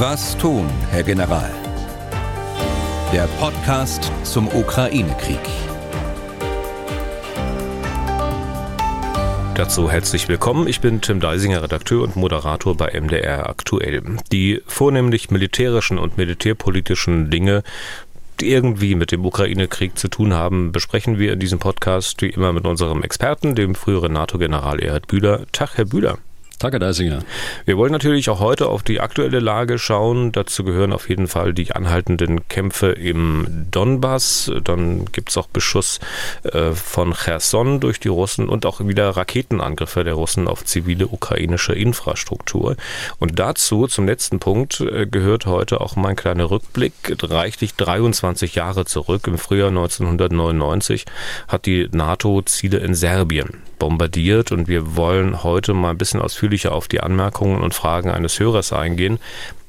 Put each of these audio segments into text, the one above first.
Was tun, Herr General? Der Podcast zum Ukraine-Krieg. Dazu herzlich willkommen. Ich bin Tim Deisinger, Redakteur und Moderator bei MDR Aktuell. Die vornehmlich militärischen und militärpolitischen Dinge, die irgendwie mit dem Ukraine-Krieg zu tun haben, besprechen wir in diesem Podcast wie immer mit unserem Experten, dem früheren NATO-General Erhard Bühler. Tag, Herr Bühler. Tag, Herr Deisinger. Wir wollen natürlich auch heute auf die aktuelle Lage schauen. Dazu gehören auf jeden Fall die anhaltenden Kämpfe im Donbass. Dann gibt es auch Beschuss äh, von Cherson durch die Russen und auch wieder Raketenangriffe der Russen auf zivile ukrainische Infrastruktur. Und dazu, zum letzten Punkt, äh, gehört heute auch mein kleiner Rückblick. Reichlich 23 Jahre zurück, im Frühjahr 1999, hat die NATO Ziele in Serbien bombardiert und wir wollen heute mal ein bisschen ausführlicher auf die Anmerkungen und Fragen eines Hörers eingehen.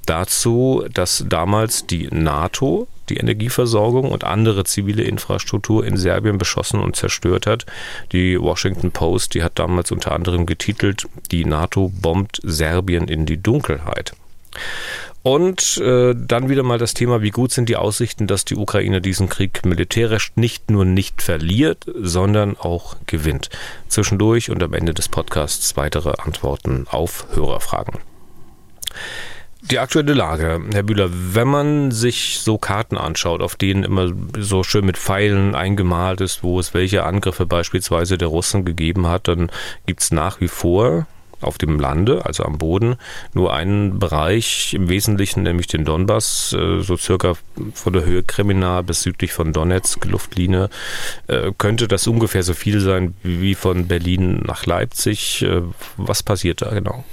Dazu, dass damals die NATO die Energieversorgung und andere zivile Infrastruktur in Serbien beschossen und zerstört hat. Die Washington Post, die hat damals unter anderem getitelt, die NATO bombt Serbien in die Dunkelheit. Und äh, dann wieder mal das Thema, wie gut sind die Aussichten, dass die Ukraine diesen Krieg militärisch nicht nur nicht verliert, sondern auch gewinnt. Zwischendurch und am Ende des Podcasts weitere Antworten auf Hörerfragen. Die aktuelle Lage, Herr Bühler, wenn man sich so Karten anschaut, auf denen immer so schön mit Pfeilen eingemalt ist, wo es welche Angriffe beispielsweise der Russen gegeben hat, dann gibt es nach wie vor auf dem Lande, also am Boden, nur einen Bereich im Wesentlichen, nämlich den Donbass, äh, so circa von der Höhe Kremina bis südlich von Donetsk, Luftlinie, äh, könnte das ungefähr so viel sein wie von Berlin nach Leipzig. Äh, was passiert da genau?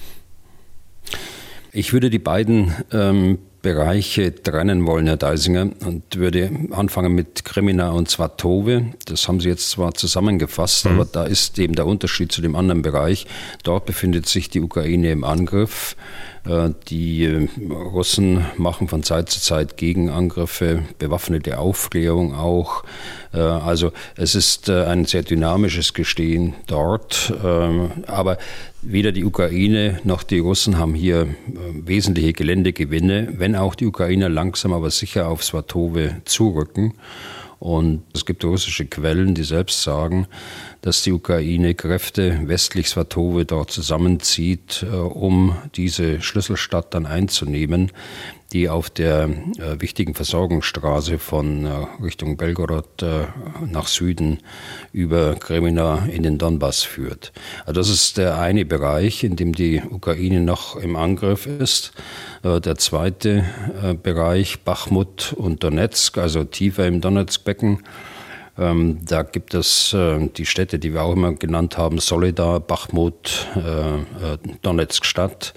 Ich würde die beiden ähm, Bereiche trennen wollen, Herr Deisinger, und würde anfangen mit Kremina und Svatove. Das haben Sie jetzt zwar zusammengefasst, mhm. aber da ist eben der Unterschied zu dem anderen Bereich. Dort befindet sich die Ukraine im Angriff. Äh, die äh, Russen machen von Zeit zu Zeit Gegenangriffe, bewaffnete Aufklärung auch. Äh, also es ist ein sehr dynamisches Gestehen dort. Aber weder die Ukraine noch die Russen haben hier wesentliche Geländegewinne, wenn auch die Ukrainer langsam aber sicher auf Svatove zurücken. Und es gibt russische Quellen, die selbst sagen, dass die Ukraine Kräfte westlich Svatove dort zusammenzieht, äh, um diese Schlüsselstadt dann einzunehmen, die auf der äh, wichtigen Versorgungsstraße von äh, Richtung Belgorod nach Süden über Kremina in den Donbass führt. Also das ist der eine Bereich, in dem die Ukraine noch im Angriff ist. Der zweite Bereich, Bachmut und Donetsk, also tiefer im Donetskbecken, ähm, da gibt es äh, die Städte, die wir auch immer genannt haben, Solidar, Bachmut, äh, äh, Donetsk-Stadt.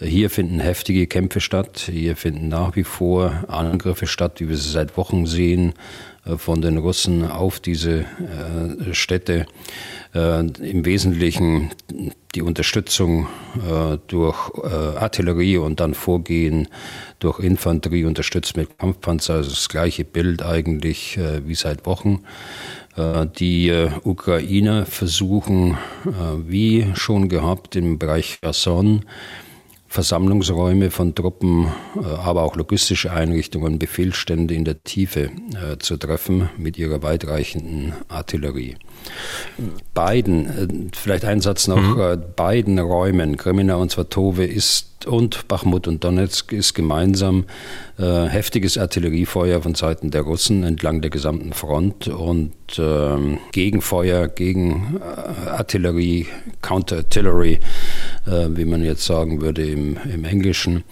Hier finden heftige Kämpfe statt. Hier finden nach wie vor Angriffe statt, wie wir sie seit Wochen sehen, äh, von den Russen auf diese äh, Städte. Äh, Im Wesentlichen die Unterstützung durch Artillerie und dann Vorgehen durch Infanterie unterstützt mit Kampfpanzer. Also das gleiche Bild eigentlich wie seit Wochen. Die Ukrainer versuchen, wie schon gehabt im Bereich Kherson, Versammlungsräume von Truppen, äh, aber auch logistische Einrichtungen, Befehlsstände in der Tiefe äh, zu treffen mit ihrer weitreichenden Artillerie. Beiden, äh, vielleicht ein Satz noch, mhm. beiden Räumen, Kremina und Svatove ist und Bachmut und Donetsk ist gemeinsam äh, heftiges Artilleriefeuer von Seiten der Russen entlang der gesamten Front und äh, Gegenfeuer gegen äh, Artillerie, Counter-Artillery, äh, wie man jetzt sagen würde im, im Englischen,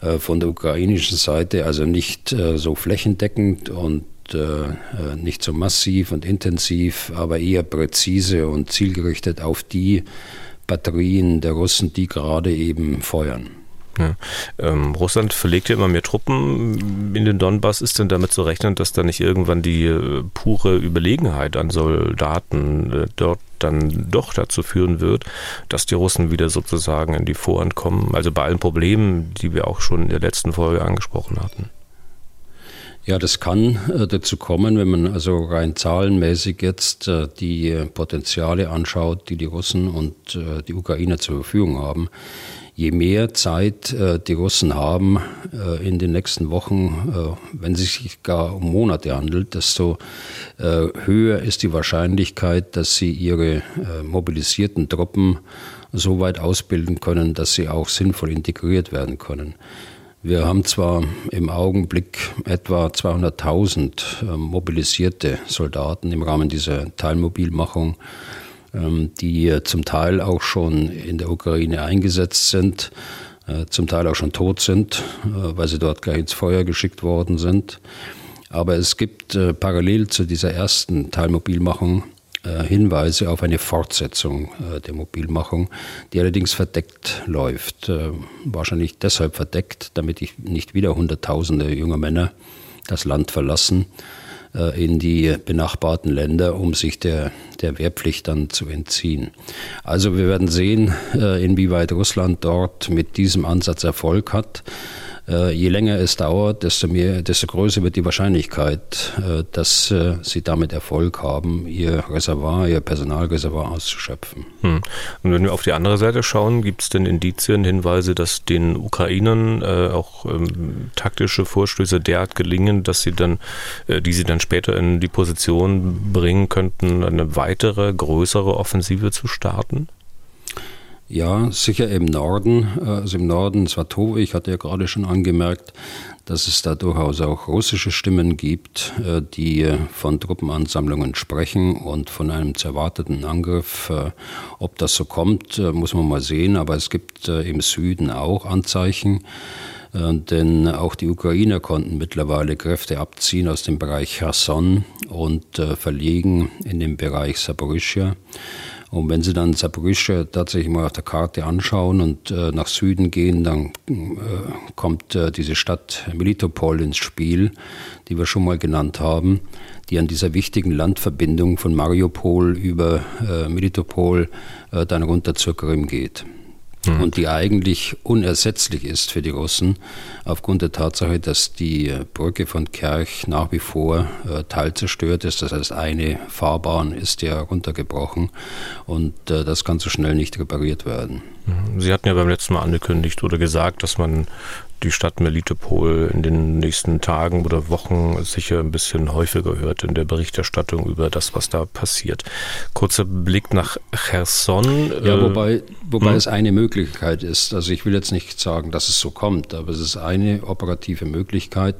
äh, von der ukrainischen Seite, also nicht äh, so flächendeckend und nicht so massiv und intensiv, aber eher präzise und zielgerichtet auf die Batterien der Russen, die gerade eben feuern. Ja. Ähm, Russland verlegt ja immer mehr Truppen in den Donbass. Ist denn damit zu rechnen, dass da nicht irgendwann die äh, pure Überlegenheit an Soldaten äh, dort dann doch dazu führen wird, dass die Russen wieder sozusagen in die Vorhand kommen? Also bei allen Problemen, die wir auch schon in der letzten Folge angesprochen hatten. Ja, das kann äh, dazu kommen, wenn man also rein zahlenmäßig jetzt äh, die Potenziale anschaut, die die Russen und äh, die Ukrainer zur Verfügung haben. je mehr Zeit äh, die Russen haben äh, in den nächsten Wochen, äh, wenn es sich gar um Monate handelt, desto äh, höher ist die Wahrscheinlichkeit, dass sie ihre äh, mobilisierten Truppen so weit ausbilden können, dass sie auch sinnvoll integriert werden können. Wir haben zwar im Augenblick etwa 200.000 äh, mobilisierte Soldaten im Rahmen dieser Teilmobilmachung, ähm, die zum Teil auch schon in der Ukraine eingesetzt sind, äh, zum Teil auch schon tot sind, äh, weil sie dort gleich ins Feuer geschickt worden sind. Aber es gibt äh, parallel zu dieser ersten Teilmobilmachung Hinweise auf eine Fortsetzung der Mobilmachung, die allerdings verdeckt läuft. Wahrscheinlich deshalb verdeckt, damit nicht wieder Hunderttausende junger Männer das Land verlassen äh, in die benachbarten Länder, um sich der, der Wehrpflicht dann zu entziehen. Also wir werden sehen, äh, inwieweit Russland dort mit diesem Ansatz Erfolg hat. Äh, je länger es dauert, desto mehr, desto größer wird die Wahrscheinlichkeit, äh, dass äh, sie damit Erfolg haben, ihr Reservoir, ihr Personalreservoir auszuschöpfen. Hm. Und wenn wir auf die andere Seite schauen, gibt es denn Indizien, Hinweise, dass den Ukrainern äh, auch ähm, taktische Vorstöße derart gelingen, dass sie dann, äh, die sie dann später in die Position bringen könnten, eine weitere, größere Offensive zu starten? Ja, sicher im Norden. Also im Norden Svatove, ich hatte ja gerade schon angemerkt, dass es da durchaus auch russische Stimmen gibt, äh, die von Truppenansammlungen sprechen und von einem zu erwarteten Angriff. Äh, ob das so kommt, äh, muss man mal sehen, aber es gibt im Süden auch Anzeichen. Denn auch die Ukrainer konnten mittlerweile Kräfte abziehen aus dem Bereich Cherson und verlegen in den Bereich Saporischia. Und wenn Sie dann Zaporizhia tatsächlich mal auf der Karte anschauen und äh, nach Süden gehen, dann äh, kommt äh, diese Stadt Melitopol ins Spiel, die wir schon mal genannt haben, die an dieser wichtigen Landverbindung von Mariupol über äh, Melitopol äh, dann runter zur Krim geht mhm. und die eigentlich unersetzlich ist für die Russen, aufgrund der Tatsache, dass die Brücke von Kerch nach wie vor äh, teilzerstört ist. Das heißt, eine Fahrbahn ist ja runtergebrochen und äh, das kann so schnell nicht repariert werden. Mhm. Sie hatten ja beim letzten Mal angekündigt oder gesagt, dass man die Stadt Melitopol in den nächsten Tagen oder Wochen sicher ein bisschen häufiger hört in der Berichterstattung über das, was da passiert. Kurzer Blick nach Cherson. Ja, äh, wobei, wobei hm? es eine Möglichkeit ist. Also ich will jetzt nicht sagen, dass es so kommt, aber es ist eine operative Möglichkeit.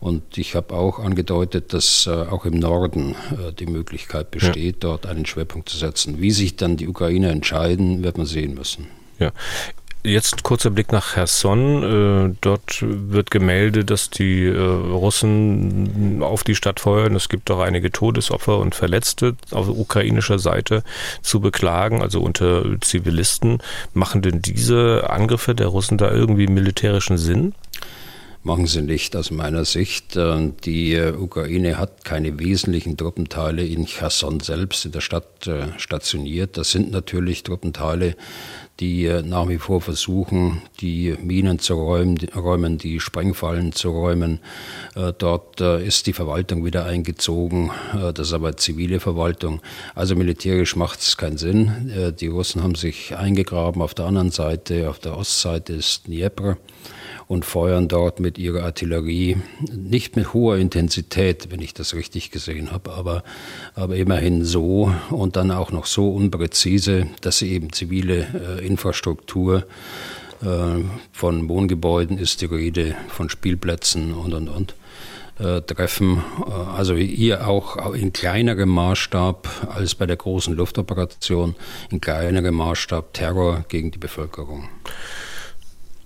Und ich habe auch angedeutet, dass äh, auch im Norden äh, die Möglichkeit besteht, ja. dort einen Schwerpunkt zu setzen. Wie sich dann die Ukrainer entscheiden, wird man sehen müssen. Ja, Jetzt kurzer Blick nach Cherson. Äh, dort wird gemeldet, dass die äh, Russen auf die Stadt feuern. Es gibt auch einige Todesopfer und Verletzte auf ukrainischer Seite zu beklagen, also unter Zivilisten. Machen denn diese Angriffe der Russen da irgendwie militärischen Sinn? Machen sie nicht aus meiner Sicht. Äh, die Ukraine hat keine wesentlichen Truppenteile in Cherson selbst in der Stadt stationiert. Das sind natürlich Truppenteile, die nach wie vor versuchen, die Minen zu räumen, die Sprengfallen zu räumen. Äh, dort äh, ist die Verwaltung wieder eingezogen, äh, das ist aber zivile Verwaltung. Also militärisch macht es keinen Sinn. Die Russen haben sich eingegraben auf der anderen Seite, auf der Ostseite ist Dnieper und feuern dort mit ihrer Artillerie, nicht mit hoher Intensität, wenn ich das richtig gesehen habe, aber, aber immerhin so und dann auch noch so unpräzise, dass sie eben zivile äh, Infrastruktur äh, von Wohngebäuden ist die Rede, von Spielplätzen und und und äh, treffen. Äh, also hier auch in kleinerem Maßstab als bei der großen Luftoperation, in kleinerem Maßstab Terror gegen die Bevölkerung.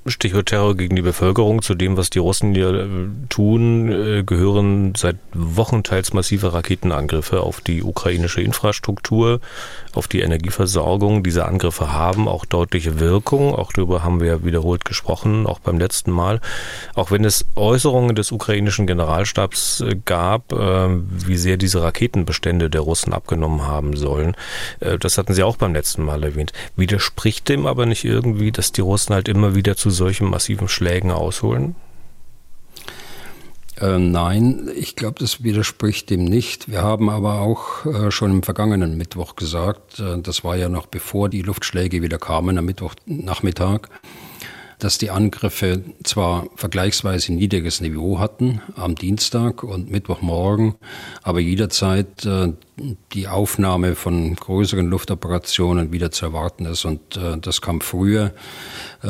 Stichwort Terror gegen die Bevölkerung. Zu dem, was die Russen hier äh, tun, äh, gehören seit Wochen teils massive Raketenangriffe auf die ukrainische Infrastruktur, auf die Energieversorgung. Diese Angriffe haben auch deutliche Wirkung. Auch darüber haben wir wiederholt gesprochen, auch beim letzten Mal. Auch wenn es Äußerungen des ukrainischen Generalstabs äh, gab, wie sehr diese Raketenbestände der Russen abgenommen haben sollen. Das hatten Sie auch beim letzten Mal erwähnt. Widerspricht dem aber nicht irgendwie, dass die Russen halt immer wieder zu solchen massiven Schlägen ausholen? Äh, nein, ich glaube, das widerspricht dem nicht. Wir haben aber auch äh, schon im vergangenen Mittwoch gesagt, äh, das war ja noch bevor die Luftschläge wieder kamen am Mittwochnachmittag, dass die Angriffe zwar vergleichsweise niedriges Niveau hatten am Dienstag und Mittwochmorgen, aber jederzeit äh, die Aufnahme von größeren Luftoperationen wieder zu erwarten ist. Und äh, das kam früher, äh,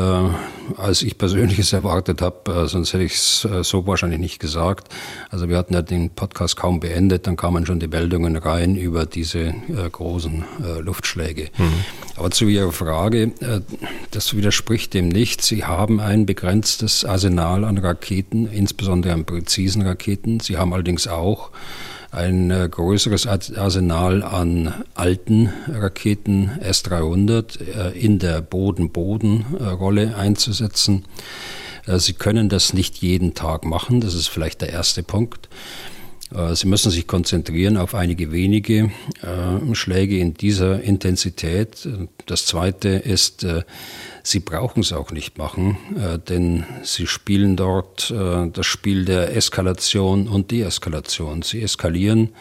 als ich persönlich es erwartet habe, äh, sonst hätte ich es äh, so wahrscheinlich nicht gesagt. Also wir hatten ja den Podcast kaum beendet, dann kamen schon die Meldungen rein über diese äh, großen äh, Luftschläge. Mhm. Aber zu Ihrer Frage, das widerspricht dem nicht. Sie haben ein begrenztes Arsenal an Raketen, insbesondere an präzisen Raketen. Sie haben allerdings auch ein äh, größeres Arsenal an alten Raketen S-300 äh, in der Boden-Boden-Rolle einzusetzen. Äh, Sie können das nicht jeden Tag machen, das ist vielleicht der erste Punkt. Äh, Sie müssen sich konzentrieren auf einige wenige äh, Schläge in dieser Intensität. Das Zweite ist, äh, Sie brauchen es auch nicht machen, denn Sie spielen dort das Spiel der Eskalation und Deeskalation. Sie eskalieren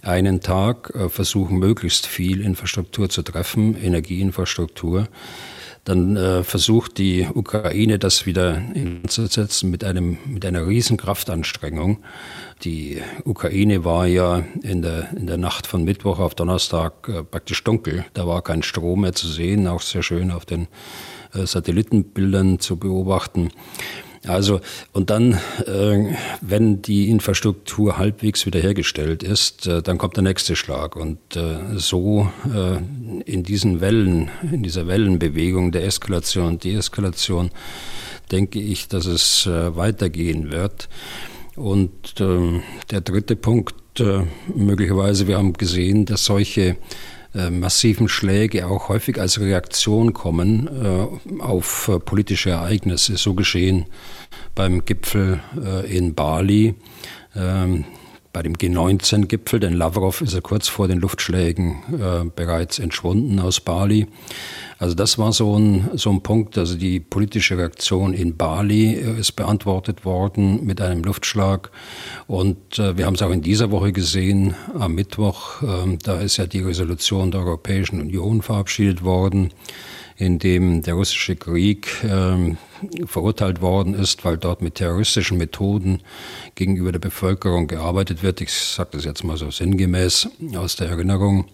einen Tag, versuchen möglichst viel Infrastruktur zu treffen, Energieinfrastruktur dann äh, versucht die Ukraine das wieder hinzusetzen mit, einem, mit einer riesen Kraftanstrengung. Die Ukraine war ja in der, in der Nacht von Mittwoch auf Donnerstag äh, praktisch dunkel. Da war kein Strom mehr zu sehen, auch sehr schön auf den äh, Satellitenbildern zu beobachten. Also, und dann, äh, wenn die Infrastruktur halbwegs wiederhergestellt ist, äh, dann kommt der nächste Schlag. Und äh, so äh, in diesen Wellen, in dieser Wellenbewegung der Eskalation und Deeskalation, denke ich, dass es äh, weitergehen wird. Und äh, der dritte Punkt, möglicherweise, wir haben gesehen, dass solche äh, massiven Schläge auch häufig als Reaktion kommen äh, auf äh, politische Ereignisse. So geschehen beim Gipfel in Bali. Ähm, bei dem G19-Gipfel, denn Lavrov ist ja kurz vor den Luftschlägen äh, bereits entschwunden aus Bali. Also das war so ein, so ein Punkt, also die politische Reaktion in Bali äh, ist beantwortet worden mit einem Luftschlag. Und äh, wir haben es auch in dieser Woche gesehen, am Mittwoch, äh, da ist ja die Resolution der Europäischen Union verabschiedet worden in dem der russische Krieg äh, verurteilt worden ist, weil dort mit terroristischen Methoden gegenüber der Bevölkerung gearbeitet wird. Ich sage das jetzt mal so sinngemäß aus der Erinnerung.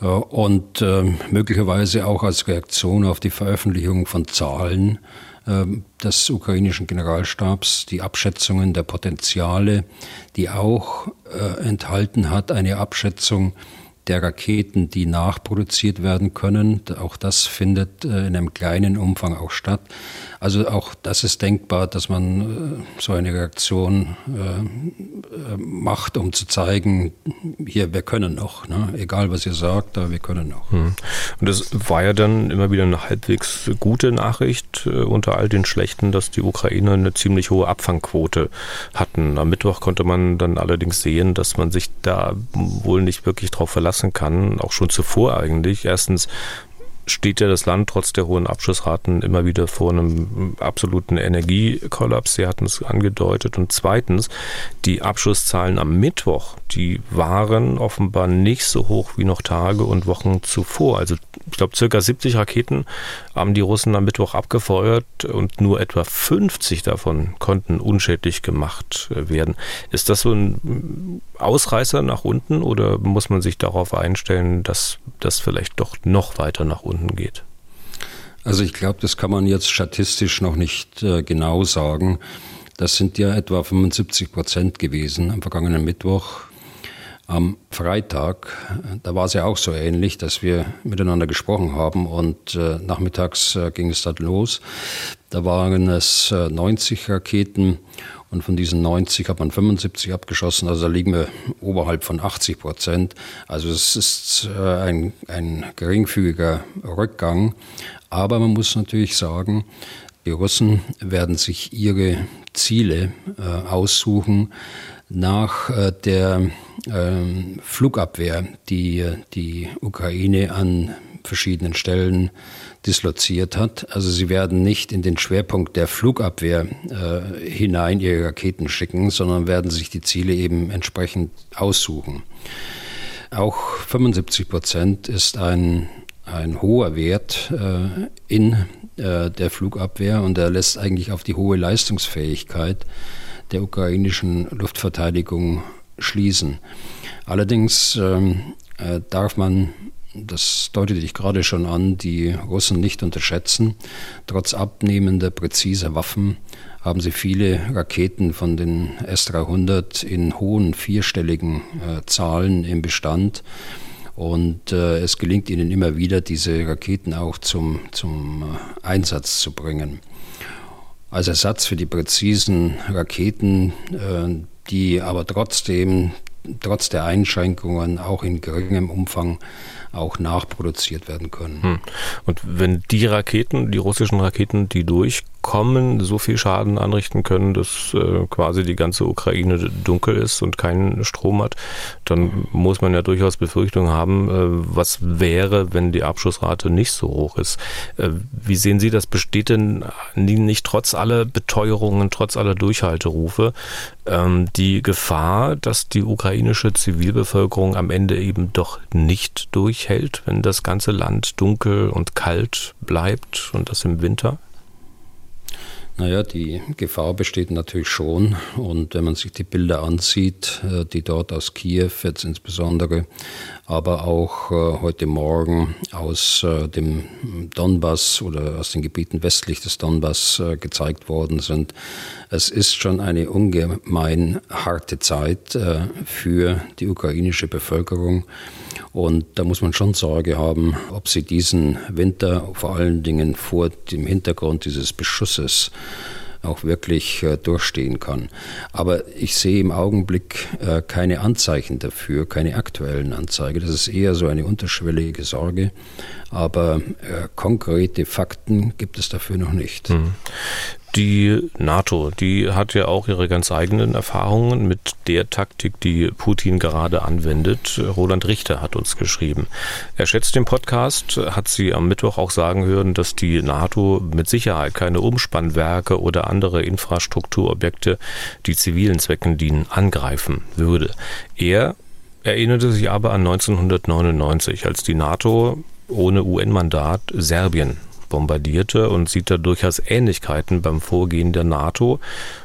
Äh, und äh, möglicherweise auch als Reaktion auf die Veröffentlichung von Zahlen äh, des ukrainischen Generalstabs, die Abschätzungen der Potenziale, die auch äh, enthalten hat eine Abschätzung der Raketen, die nachproduziert werden können. Auch das findet äh, in einem kleinen Umfang auch statt. Also auch das ist denkbar, dass man äh, so eine Reaktion äh, macht, um zu zeigen, hier, wir können noch. Ne? Egal, was ihr sagt, aber wir können noch. Hm. Und das war ja dann immer wieder eine halbwegs gute Nachricht unter all den schlechten, dass die Ukrainer eine ziemlich hohe Abfangquote hatten. Am Mittwoch konnte man dann allerdings sehen, dass man sich da wohl nicht wirklich darauf verlassen lassen kann, auch schon zuvor eigentlich. Erstens steht ja das Land trotz der hohen Abschussraten immer wieder vor einem absoluten Energiekollaps. Sie hatten es angedeutet. Und zweitens, die Abschusszahlen am Mittwoch, die waren offenbar nicht so hoch wie noch Tage und Wochen zuvor. Also ich glaube, circa 70 Raketen haben die Russen am Mittwoch abgefeuert und nur etwa 50 davon konnten unschädlich gemacht werden. Ist das so ein Ausreißer nach unten oder muss man sich darauf einstellen, dass das vielleicht doch noch weiter nach unten geht? Also ich glaube, das kann man jetzt statistisch noch nicht äh, genau sagen. Das sind ja etwa 75 Prozent gewesen am vergangenen Mittwoch. Am Freitag, da war es ja auch so ähnlich, dass wir miteinander gesprochen haben und äh, nachmittags äh, ging es dann los. Da waren es äh, 90 Raketen und von diesen 90 hat man 75 abgeschossen, also da liegen wir oberhalb von 80 Prozent. Also es ist äh, ein, ein geringfügiger Rückgang. Aber man muss natürlich sagen, die Russen werden sich ihre Ziele äh, aussuchen nach äh, der äh, Flugabwehr, die die Ukraine an verschiedenen Stellen disloziert hat. Also sie werden nicht in den Schwerpunkt der Flugabwehr äh, hinein ihre Raketen schicken, sondern werden sich die Ziele eben entsprechend aussuchen. Auch 75 Prozent ist ein ein hoher Wert äh, in äh, der Flugabwehr und er lässt eigentlich auf die hohe Leistungsfähigkeit der ukrainischen Luftverteidigung schließen. Allerdings ähm, äh, darf man, das deutete ich gerade schon an, die Russen nicht unterschätzen. Trotz abnehmender, präziser Waffen haben sie viele Raketen von den S-300 in hohen vierstelligen äh, Zahlen im Bestand. Und äh, es gelingt ihnen immer wieder, diese Raketen auch zum, zum äh, Einsatz zu bringen. Als Ersatz für die präzisen Raketen, äh, die aber trotzdem, trotz der Einschränkungen auch in geringem Umfang auch nachproduziert werden können. Hm. Und wenn die Raketen, die russischen Raketen, die durch kommen, so viel Schaden anrichten können, dass äh, quasi die ganze Ukraine dunkel ist und keinen Strom hat, dann muss man ja durchaus Befürchtungen haben, äh, was wäre, wenn die Abschussrate nicht so hoch ist. Äh, wie sehen Sie das? Besteht denn nicht trotz aller Beteuerungen, trotz aller Durchhalterufe ähm, die Gefahr, dass die ukrainische Zivilbevölkerung am Ende eben doch nicht durchhält, wenn das ganze Land dunkel und kalt bleibt und das im Winter? Naja, die Gefahr besteht natürlich schon. Und wenn man sich die Bilder ansieht, äh, die dort aus Kiew jetzt insbesondere, aber auch äh, heute Morgen aus äh, dem Donbass oder aus den Gebieten westlich des Donbass gezeigt worden sind, es ist schon eine ungemein harte Zeit für die ukrainische Bevölkerung. Und da muss man schon Sorge haben, ob sie diesen Winter vor allen Dingen vor dem Hintergrund dieses Beschusses auch wirklich äh, durchstehen kann. Aber ich sehe im Augenblick äh, keine Anzeichen dafür, keine aktuellen Anzeigen. Das ist eher so eine unterschwellige Sorge. Aber äh, konkrete Fakten gibt es dafür noch nicht. Mhm. Die NATO, die hat ja auch ihre ganz eigenen Erfahrungen mit der Taktik, die Putin gerade anwendet. Roland Richter hat uns geschrieben. Er schätzt den Podcast, hat sie am Mittwoch auch sagen hören, dass die NATO mit Sicherheit keine Umspannwerke oder andere Infrastrukturobjekte, die zivilen Zwecken dienen, angreifen würde. Er erinnerte sich aber an 1999, als die NATO ohne UN-Mandat Serbien bombardierte und sieht da durchaus Ähnlichkeiten beim Vorgehen der NATO.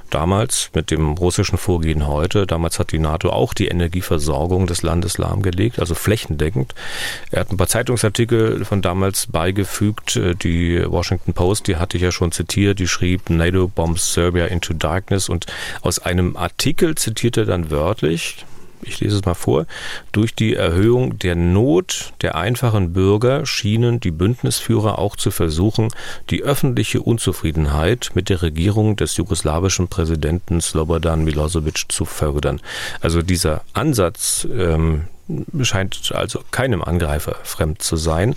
Damals mit dem russischen Vorgehen heute. Damals hat die NATO auch die Energieversorgung des Landes lahmgelegt, also flächendeckend. Er hat ein paar Zeitungsartikel von damals beigefügt. Die Washington Post, die hatte ich ja schon zitiert, die schrieb NATO bombs Serbia into darkness und aus einem Artikel zitierte dann wörtlich, ich lese es mal vor, durch die Erhöhung der Not der einfachen Bürger schienen die Bündnisführer auch zu versuchen, die öffentliche Unzufriedenheit mit der Regierung des jugoslawischen Präsidenten Slobodan Milosevic zu fördern. Also dieser Ansatz, ähm, scheint also keinem Angreifer fremd zu sein.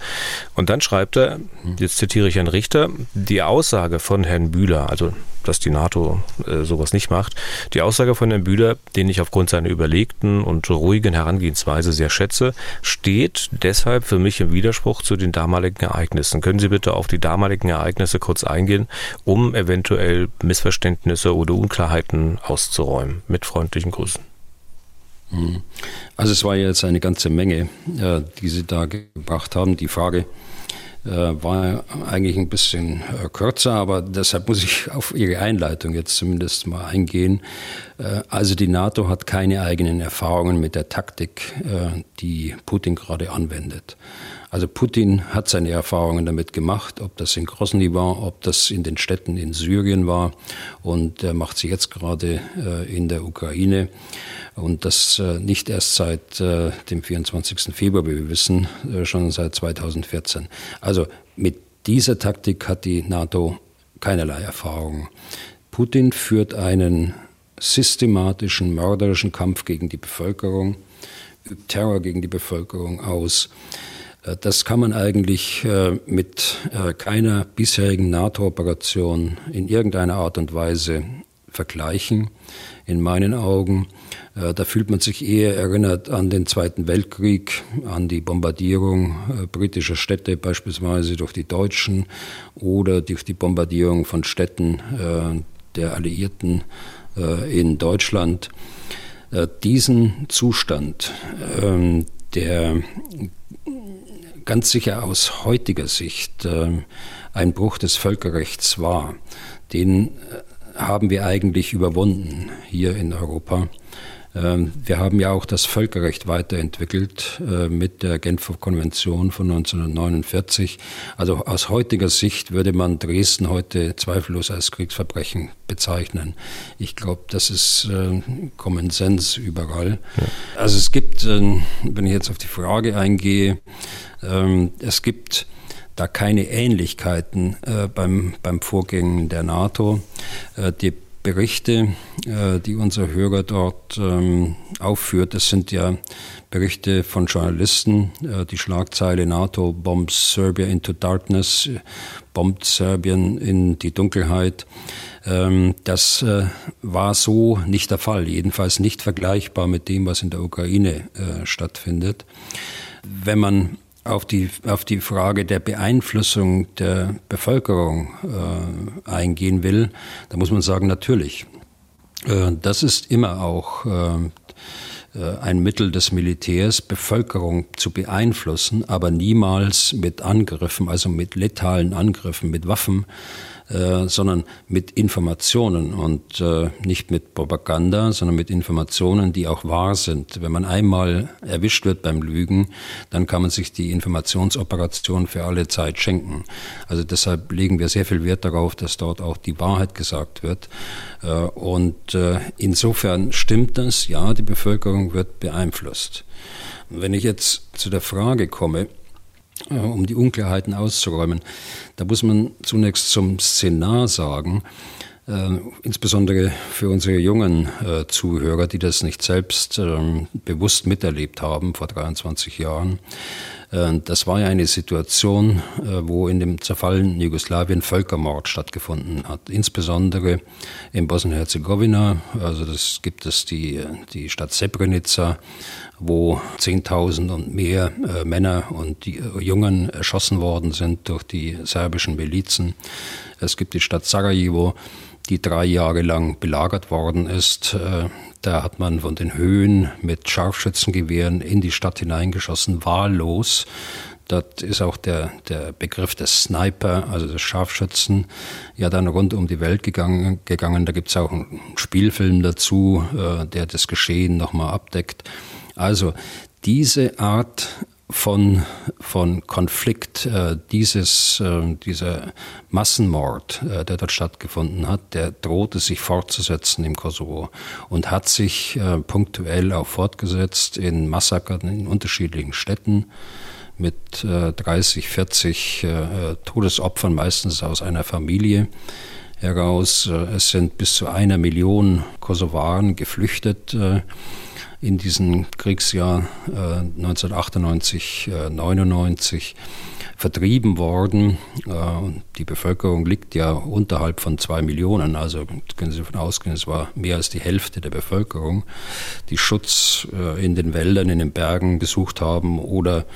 Und dann schreibt er, jetzt zitiere ich Herrn Richter, die Aussage von Herrn Bühler, also dass die NATO äh, sowas nicht macht, die Aussage von Herrn Bühler, den ich aufgrund seiner überlegten und ruhigen Herangehensweise sehr schätze, steht deshalb für mich im Widerspruch zu den damaligen Ereignissen. Können Sie bitte auf die damaligen Ereignisse kurz eingehen, um eventuell Missverständnisse oder Unklarheiten auszuräumen? Mit freundlichen Grüßen. Also es war jetzt eine ganze Menge, äh, die Sie da gebracht haben. Die Frage äh, war eigentlich ein bisschen äh, kürzer, aber deshalb muss ich auf Ihre Einleitung jetzt zumindest mal eingehen. Also die NATO hat keine eigenen Erfahrungen mit der Taktik, die Putin gerade anwendet. Also Putin hat seine Erfahrungen damit gemacht, ob das in Grosny war, ob das in den Städten in Syrien war und er macht sie jetzt gerade äh, in der Ukraine und das äh, nicht erst seit äh, dem 24. Februar, wie wir wissen, schon seit 2014. Also mit dieser Taktik hat die NATO keinerlei Erfahrung. Putin führt einen systematischen, mörderischen Kampf gegen die Bevölkerung, übt Terror gegen die Bevölkerung aus. Äh, das kann man eigentlich äh, mit äh, keiner bisherigen NATO-Operation in irgendeiner Art und Weise vergleichen, in meinen Augen. Da fühlt man sich eher erinnert an den Zweiten Weltkrieg, an die Bombardierung britischer Städte beispielsweise durch die Deutschen oder durch die Bombardierung von Städten der Alliierten in Deutschland. Diesen Zustand ähm, der ganz sicher aus heutiger Sicht ähm, ein Bruch des Völkerrechts war. Den äh, haben wir eigentlich überwunden hier in Europa. Ähm, wir haben ja auch das Völkerrecht weiterentwickelt äh, mit der Genfer Konvention von 1949. Also aus heutiger Sicht würde man Dresden heute zweifellos als Kriegsverbrechen bezeichnen. Ich glaube, das ist äh, Common Sense überall. Ja. Also es gibt, äh, wenn ich jetzt auf die Frage eingehe, ähm, es gibt da keine Ähnlichkeiten beim, beim Vorgängen der NATO. die Berichte, äh, die unser Hörer dort ähm, aufführt, das sind ja Berichte von Journalisten. Äh, die Schlagzeile NATO bombs Serbia into darkness, bombt Serbien in die Dunkelheit. Ähm, das äh, war so nicht der Fall, jedenfalls nicht vergleichbar mit dem, was in der Ukraine stattfindet. Wenn man auf die, auf die Frage der Beeinflussung der Bevölkerung äh, eingehen will, da muss man sagen, natürlich. Äh, das ist immer auch äh, äh ein Mittel des Militärs, Bevölkerung zu beeinflussen, aber niemals mit Angriffen, also mit letalen Angriffen, mit Waffen, äh, sondern mit Informationen und äh, nicht mit Propaganda, sondern mit Informationen, die auch wahr sind. Wenn man einmal erwischt wird beim Lügen, dann kann man sich die Informationsoperation für alle Zeit schenken. Also deshalb legen wir sehr viel Wert darauf, dass dort auch die Wahrheit gesagt wird. Äh, und äh, insofern stimmt das, ja, die Bevölkerung wird beeinflusst. Wenn ich jetzt zu der Frage komme, um die Unklarheiten auszuräumen. Da muss man zunächst zum Szenar sagen, äh, insbesondere für unsere jungen äh, Zuhörer, die das nicht selbst äh, bewusst miterlebt haben vor 23 Jahren. Äh, das war ja eine Situation, äh, wo in dem zerfallenen Jugoslawien Völkermord stattgefunden hat, insbesondere in Bosnien-Herzegowina. Also das gibt es die, die Stadt Srebrenica, wo 10.000 und mehr äh, Männer und Jungen erschossen worden sind durch die serbischen Milizen. Es gibt die Stadt Sarajevo, die drei Jahre lang belagert worden ist. Äh, da hat man von den Höhen mit Scharfschützengewehren in die Stadt hineingeschossen, wahllos. Dort ist auch der, der Begriff des Sniper, also des Scharfschützen, ja dann rund um die Welt gegangen. gegangen. Da gibt es auch einen Spielfilm dazu, äh, der das Geschehen nochmal abdeckt. Also diese Art von, von Konflikt, äh, dieses, äh, dieser Massenmord, äh, der dort stattgefunden hat, der drohte sich fortzusetzen im Kosovo und hat sich äh, punktuell auch fortgesetzt in Massakern in unterschiedlichen Städten mit 30, 40 Todesopfern, meistens aus einer Familie heraus. Äh, es sind bis zu einer Million Kosovaren geflüchtet äh, in diesem Kriegsjahr 1998, äh, 99 vertrieben worden. Die Bevölkerung liegt ja unterhalb von zwei Millionen, also können Sie davon ausgehen, es war mehr als die Hälfte der Bevölkerung, die Schutz in den Wäldern, in den Bergen gesucht haben oder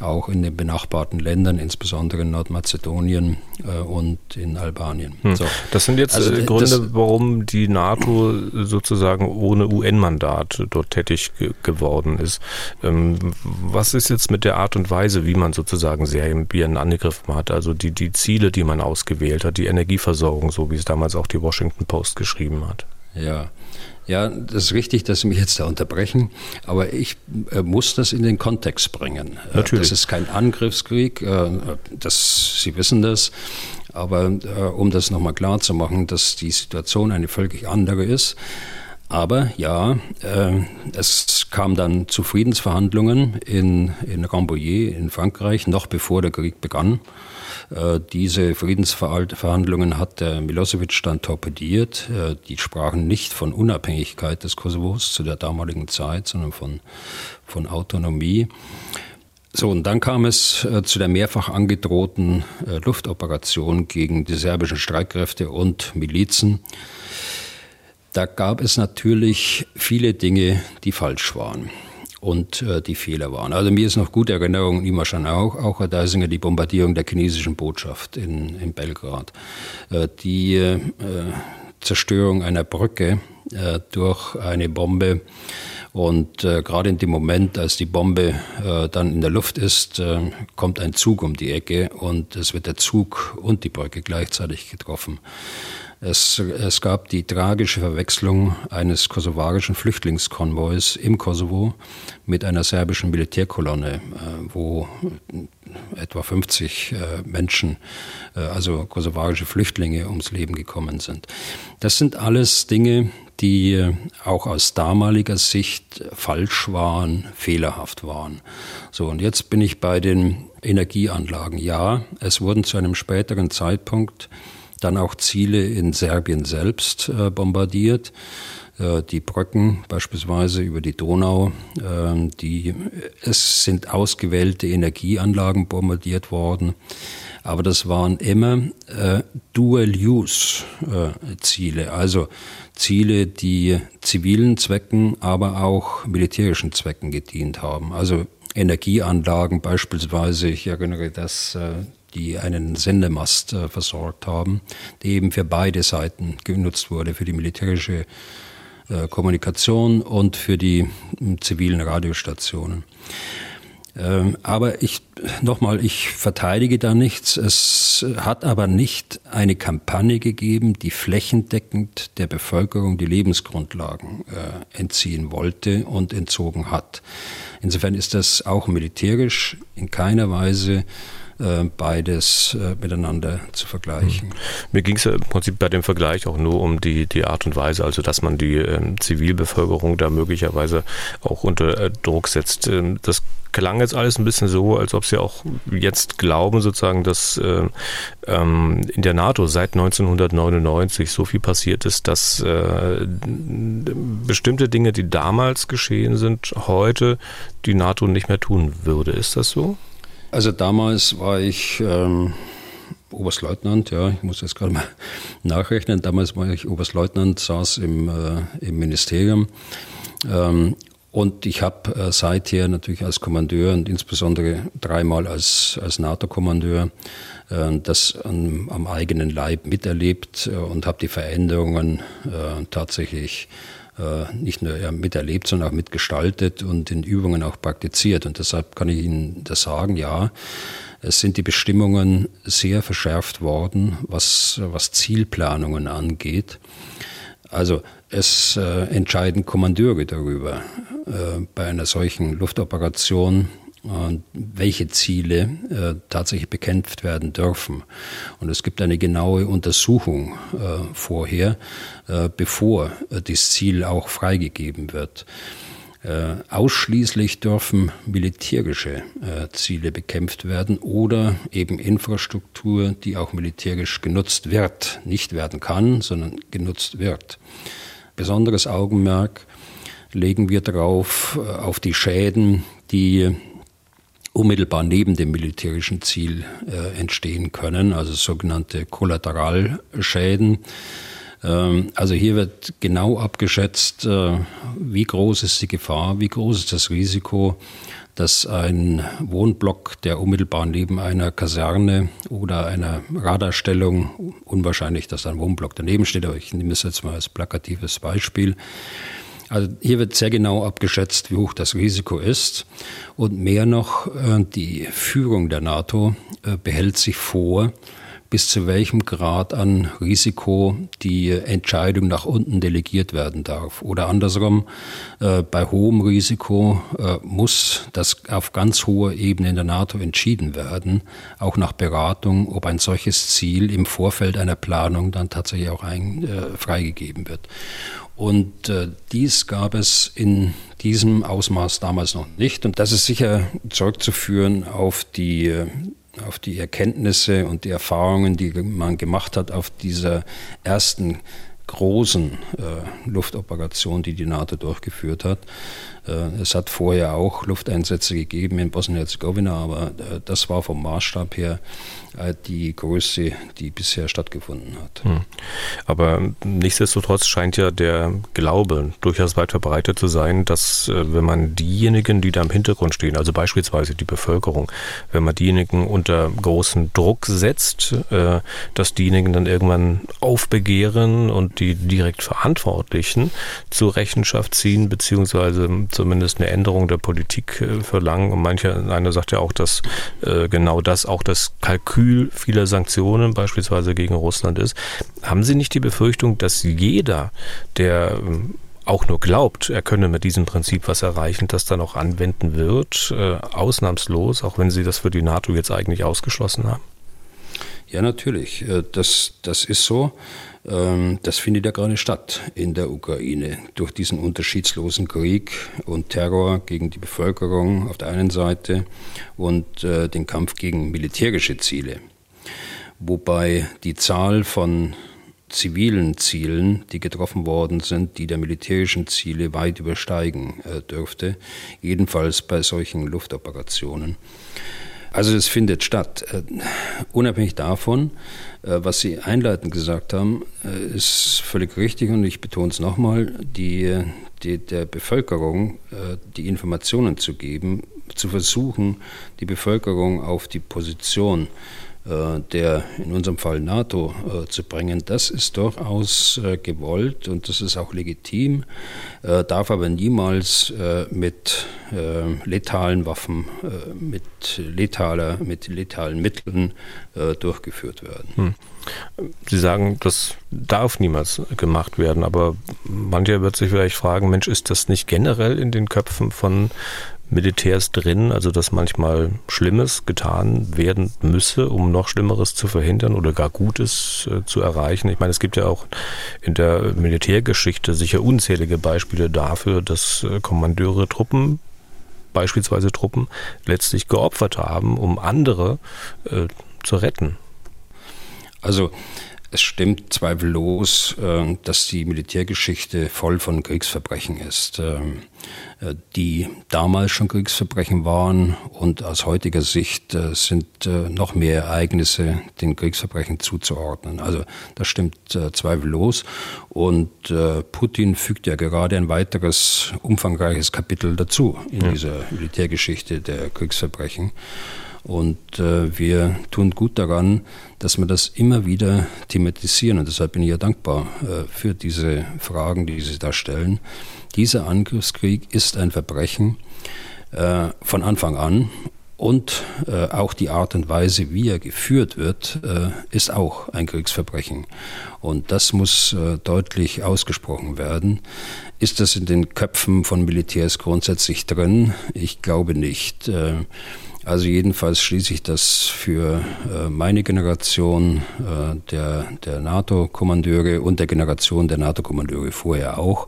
auch in den benachbarten Ländern, insbesondere in Nordmazedonien äh, und in Albanien. Hm. So. Das sind jetzt also, äh, Gründe, das, warum die NATO sozusagen ohne UN-Mandat dort tätig ge geworden ist. Ähm, was ist jetzt mit der Art und Weise, wie man sozusagen Serbien angegriffen hat? Also die, die Ziele, die man ausgewählt hat, die Energieversorgung, so wie es damals auch die Washington Post geschrieben hat. Ja, ja, das ist richtig, dass Sie mich jetzt da unterbrechen, aber ich äh, muss das in den Kontext bringen. Äh, Natürlich. Das ist kein Angriffskrieg, äh, das, Sie wissen das, aber äh, um das nochmal klar zu machen, dass die Situation eine völlig andere ist. Aber ja, äh, es kam dann zu Friedensverhandlungen in, in Rambouillet in Frankreich, noch bevor der Krieg begann. Äh, diese Friedensverhandlungen hat der Milosevic dann torpediert. Äh, die sprachen nicht von Unabhängigkeit des Kosovos zu der damaligen Zeit, sondern von, von Autonomie. So, und dann kam es äh, zu der mehrfach angedrohten äh, Luftoperation gegen die serbischen Streitkräfte und Milizen. Da gab es natürlich viele Dinge, die falsch waren und äh, die Fehler waren. Also mir ist noch gute Erinnerung, immer schon auch, auch Herr Deisinger, die Bombardierung der chinesischen Botschaft in, in Belgrad. Äh, die äh, Zerstörung einer Brücke äh, durch eine Bombe Und äh, gerade in dem Moment, als die Bombe äh, dann in der Luft ist, äh, kommt ein Zug um die Ecke und es wird der Zug und die Brücke gleichzeitig getroffen. Es, es gab die tragische Verwechslung eines kosovarischen Flüchtlingskonvois im Kosovo mit einer serbischen Militärkolonne, äh, wo etwa 50 äh, Menschen, äh, also kosovarische Flüchtlinge, ums Leben gekommen sind. Das sind alles Dinge, die auch aus damaliger Sicht falsch waren, fehlerhaft waren. So, und jetzt bin ich bei den Energieanlagen. Ja, es wurden zu einem späteren Zeitpunkt dann auch Ziele in Serbien selbst äh, bombardiert. Äh, die Brücken beispielsweise über die Donau, äh, die, es sind ausgewählte Energieanlagen bombardiert worden. Aber das waren immer äh, Dual-Use-Ziele, also Ziele, die zivilen Zwecken, aber auch militärischen Zwecken gedient haben. Also Energieanlagen beispielsweise, ich erinnere das die einen Sendemast äh, versorgt haben, der eben für beide Seiten genutzt wurde, für die militärische äh, Kommunikation und für die äh, zivilen Radiostationen. Ähm, aber ich, nochmal, ich verteidige da nichts. Es hat aber nicht eine Kampagne gegeben, die flächendeckend der Bevölkerung die Lebensgrundlagen äh, entziehen wollte und entzogen hat. Insofern ist das auch militärisch in keiner Weise äh, beides äh, miteinander zu vergleichen. Hm. Mir ging es im Prinzip bei dem Vergleich auch nur um die, die Art und Weise, also dass man die ähm, Zivilbevölkerung da möglicherweise auch unter äh, Druck setzt. Ähm, das klang jetzt alles ein bisschen so, als ob Sie auch jetzt glauben, sozusagen, dass äh, ähm, in der NATO seit 1999 so viel passiert ist, dass bestimmte Dinge, die damals geschehen sind, heute die NATO nicht mehr tun würde. Ist das so? Also damals war ich ähm, Oberstleutnant, ja, ich muss jetzt gerade mal nachrechnen. Damals war ich Oberstleutnant, saß im, äh, im Ministerium. Ähm, und ich habe äh, seither natürlich als Kommandeur und insbesondere dreimal als, als NATO-Kommandeur äh, das an, am eigenen Leib miterlebt äh, und habe die Veränderungen äh, tatsächlich äh, nicht nur miterlebt, sondern auch mitgestaltet und in Übungen auch praktiziert. Und deshalb kann ich Ihnen das sagen, ja, es sind die Bestimmungen sehr verschärft worden, was, was Zielplanungen angeht. Also es äh, entscheiden Kommandeure darüber, äh, bei einer solchen Luftoperation welche Ziele äh, tatsächlich bekämpft werden dürfen. Und es gibt eine genaue Untersuchung äh, vorher, äh, bevor äh, das Ziel auch freigegeben wird. Äh, ausschließlich dürfen militärische äh, Ziele bekämpft werden oder eben Infrastruktur, die auch militärisch genutzt wird, nicht werden kann, sondern genutzt wird. Besonderes Augenmerk legen wir darauf, auf die Schäden, die unmittelbar neben dem militärischen Ziel äh, entstehen können, also sogenannte Kollateralschäden. Ähm, also hier wird genau abgeschätzt, äh, wie groß ist die Gefahr, wie groß ist das Risiko, dass ein Wohnblock, der unmittelbar neben einer Kaserne oder einer Radarstellung, unwahrscheinlich, dass ein Wohnblock daneben steht, aber ich nehme es jetzt mal als plakatives Beispiel, also hier wird sehr genau abgeschätzt, wie hoch das Risiko ist. Und mehr noch, äh, die Führung der NATO äh, behält sich vor, bis zu welchem Grad an Risiko die Entscheidung nach unten delegiert werden darf. Oder andersrum, äh, bei hohem Risiko muss das auf ganz hoher Ebene in der NATO entschieden werden, auch nach Beratung, ob ein solches Ziel im Vorfeld einer Planung dann tatsächlich auch ein, äh, freigegeben wird. Und äh, dies gab es in diesem Ausmaß damals noch nicht. Und das ist sicher zurückzuführen auf die, äh, auf die Erkenntnisse und die Erfahrungen, die man gemacht hat auf dieser ersten großen äh, Luftoperation, die die NATO durchgeführt hat. Äh, es hat vorher auch Lufteinsätze gegeben in Bosnien-Herzegowina, aber äh, das war vom Maßstab her äh, die Größe, die bisher stattgefunden hat. Hm. Aber nichtsdestotrotz scheint ja der Glaube durchaus weit verbreitet zu sein, dass wenn man diejenigen, die da im Hintergrund stehen, also beispielsweise die Bevölkerung, wenn man diejenigen unter großen Druck setzt, dass diejenigen dann irgendwann aufbegehren und die direkt Verantwortlichen zur Rechenschaft ziehen, beziehungsweise zumindest eine Änderung der Politik äh, verlangen. Und mancher, einer sagt ja auch, dass äh, genau das auch das Kalkül vieler Sanktionen beispielsweise gegen Russland ist. Haben Sie nicht die Befürchtung, dass jeder, der ähm, auch nur glaubt, er könne mit diesem Prinzip was erreichen, das dann auch anwenden wird, äh, ausnahmslos, auch wenn Sie das für die NATO jetzt eigentlich ausgeschlossen haben? Ja, natürlich. Das, das ist so. Ähm, das findet ja gerade statt in der Ukraine durch diesen unterschiedslosen Krieg und Terror gegen die Bevölkerung auf der einen Seite und äh, den Kampf gegen militärische Ziele. Wobei die Zahl von zivilen Zielen, die getroffen worden sind, die der militärischen Ziele weit übersteigen äh, dürfte, jedenfalls bei solchen Luftoperationen. Also es findet statt. Äh, unabhängig davon, äh, was Sie einleitend gesagt haben, äh, ist völlig richtig und ich betone es nochmal, die, die, der Bevölkerung die Informationen zu geben, zu versuchen, die Bevölkerung auf die Position äh, der in unserem Fall NATO äh, zu bringen, das ist durchaus äh, gewollt und das ist auch legitim, darf aber niemals mit letalen Waffen, mit, letaler, mit letalen Mitteln durchgeführt werden. Hm. Sie sagen, das darf niemals gemacht werden, aber mancher wird sich vielleicht fragen, Mensch, ist das nicht generell in den Köpfen von Militärs drin, also dass manchmal Schlimmes getan werden müsse, um noch Schlimmeres zu verhindern oder gar Gutes äh, zu erreichen. Ich meine, es gibt ja auch in der Militärgeschichte sicher unzählige Beispiele dafür, dass äh, Kommandeure Truppen beispielsweise Truppen letztlich geopfert haben, um andere äh, zu retten. Also es stimmt zweifellos, äh, dass die Militärgeschichte voll von Kriegsverbrechen ist, ähm, äh, die damals schon Kriegsverbrechen waren und aus heutiger Sicht äh, sind noch mehr Ereignisse den Kriegsverbrechen zuzuordnen. Also das stimmt zweifellos und Putin fügt ja gerade ein weiteres umfangreiches Kapitel dazu in dieser Militärgeschichte der Kriegsverbrechen. Und äh, wir tun gut daran, dass wir das immer wieder thematisieren. Und deshalb bin ich ja dankbar äh, für diese Fragen, die Sie da stellen. Dieser Angriffskrieg ist ein Verbrechen äh, von Anfang an. Und äh, auch die Art und Weise, wie er geführt wird, äh, ist auch ein Kriegsverbrechen. Und das muss äh, deutlich ausgesprochen werden. Ist das in den Köpfen von Militärs grundsätzlich drin? Ich glaube nicht. Also jedenfalls schließe ich das für äh, meine Generation äh, der, der NATO-Kommandeure und der Generation der NATO-Kommandeure vorher auch.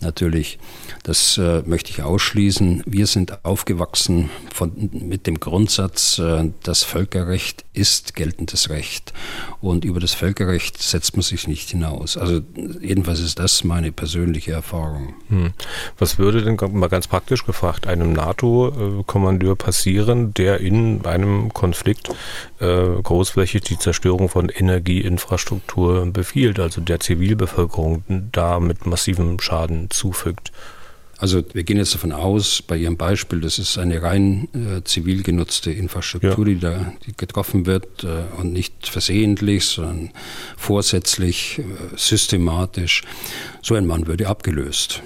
Natürlich, das äh, möchte ich ausschließen. Wir sind aufgewachsen von, mit dem Grundsatz, das Völkerrecht ist geltendes Recht. Und über das Völkerrecht setzt man sich nicht hinaus. Also jedenfalls ist das meine persönliche Erfahrung. Hm. Was würde denn mal ganz praktisch gefragt einem NATO-Kommandeur passieren, der in einem Konflikt äh, großflächig die Zerstörung von Energieinfrastruktur befiehlt, also der Zivilbevölkerung da mit massivem Schaden zufügt? Also wir gehen jetzt davon aus, bei Ihrem Beispiel, das ist eine rein äh, zivil genutzte Infrastruktur, ja. die da die getroffen wird äh, und nicht versehentlich, sondern vorsätzlich, äh, systematisch. So ein Mann würde abgelöst,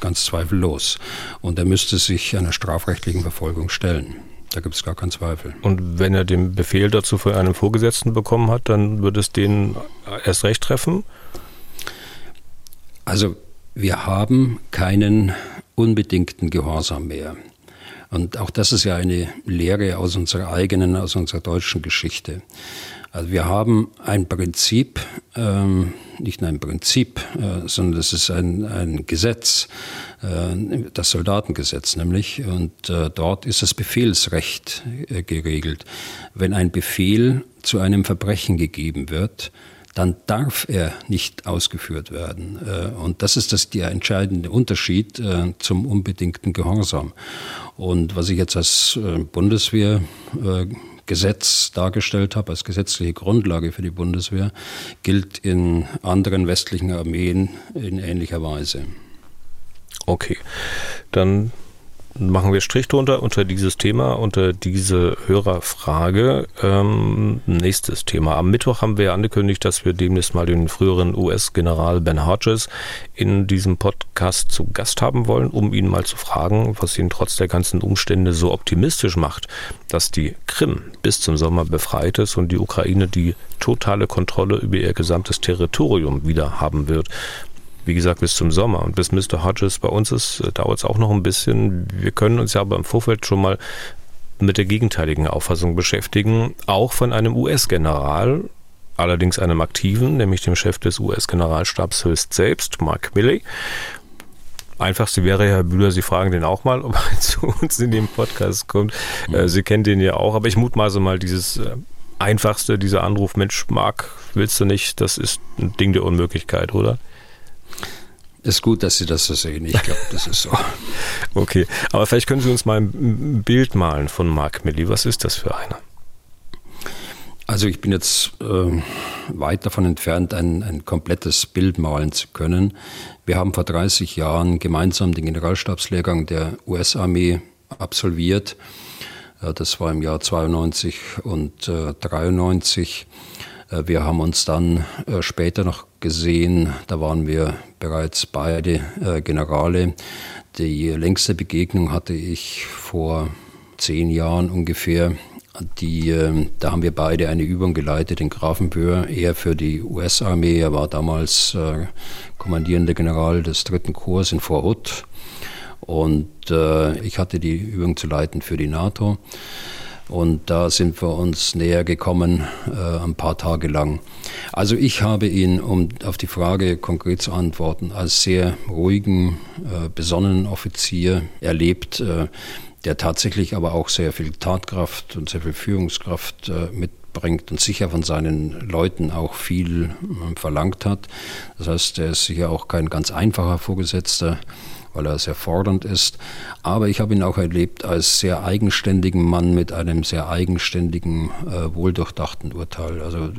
ganz zweifellos. Und er müsste sich einer strafrechtlichen Verfolgung stellen. Da gibt es gar keinen Zweifel. Und wenn er den Befehl dazu von einem Vorgesetzten bekommen hat, dann würde es den erst recht treffen? Also wir haben keinen unbedingten Gehorsam mehr. Und auch das ist ja eine Lehre aus unserer eigenen, aus unserer deutschen Geschichte. Also wir haben ein Prinzip, ähm, nicht nur ein Prinzip, äh, sondern es ist ein, ein Gesetz, äh, das Soldatengesetz nämlich. Und äh, dort ist das Befehlsrecht äh, geregelt. Wenn ein Befehl zu einem Verbrechen gegeben wird, dann darf er nicht ausgeführt werden. Äh, und das ist das, der entscheidende Unterschied äh, zum unbedingten Gehorsam. Und was ich jetzt als äh, Bundeswehrgesetz dargestellt habe, als gesetzliche Grundlage für die Bundeswehr, gilt in anderen westlichen Armeen in ähnlicher Weise. Okay, dann machen wir Strich drunter unter dieses Thema, unter diese Hörerfrage. Ähm, nächstes Thema. Am Mittwoch haben wir angekündigt, dass wir demnächst mal den früheren US-General Ben Hodges in diesem Podcast zu Gast haben wollen, um ihn mal zu fragen, was ihn trotz der ganzen Umstände so optimistisch macht, dass die Krim bis zum Sommer befreit ist und die Ukraine die totale Kontrolle über ihr gesamtes Territorium wieder haben wird wie gesagt, bis zum Sommer. Und bis Mr. Hodges bei uns ist, äh, dauert es auch noch ein bisschen. Wir können uns ja aber im Vorfeld schon mal mit der gegenteiligen Auffassung beschäftigen, auch von einem US-General, allerdings einem aktiven, nämlich dem Chef des US-Generalstabs höchst selbst, Mark Milley. Einfachste wäre, Herr Bühler, Sie fragen den auch mal, ob er zu uns in den Podcast kommt. Mhm. Sie kennen den ja auch, aber ich mutmaße mal dieses äh, Einfachste, dieser Anruf, Mensch, Mark, willst du nicht? Das ist ein Ding der Unmöglichkeit, oder? Ist gut, dass Sie das so sehen. Ich glaube, das ist so. okay, aber vielleicht können Sie uns mal ein Bild malen von Mark Milli. Was ist das für einer? Also ich bin jetzt äh, weit davon entfernt, ein, ein komplettes Bild malen zu können. Wir haben vor 30 Jahren gemeinsam den Generalstabslehrgang der US-Armee absolviert. Äh, das war im Jahr 92 und äh, 93. Äh, wir haben uns dann äh, später noch gesehen, da waren wir bereits beide äh, Generale. Die längste Begegnung hatte ich vor zehn Jahren ungefähr. Die, da haben wir beide eine Übung geleitet in Grafenböhr, er für die US-Armee. Er war damals kommandierender General des dritten Korps in Vorhut. Und äh, ich hatte die Übung zu leiten für die NATO. Und da sind wir uns näher gekommen, äh, ein paar Tage lang. Also ich habe ihn, um auf die Frage konkret zu antworten, als sehr ruhigen, äh, besonnenen Offizier erlebt, äh, der tatsächlich aber auch sehr viel Tatkraft und sehr viel Führungskraft äh, mitbringt und sicher von seinen Leuten auch viel äh, verlangt hat. Das heißt, er ist sicher auch kein ganz einfacher Vorgesetzter weil er sehr fordernd ist. Aber ich habe ihn auch erlebt als sehr eigenständigen Mann mit einem sehr eigenständigen, äh, wohldurchdachten Urteil. Also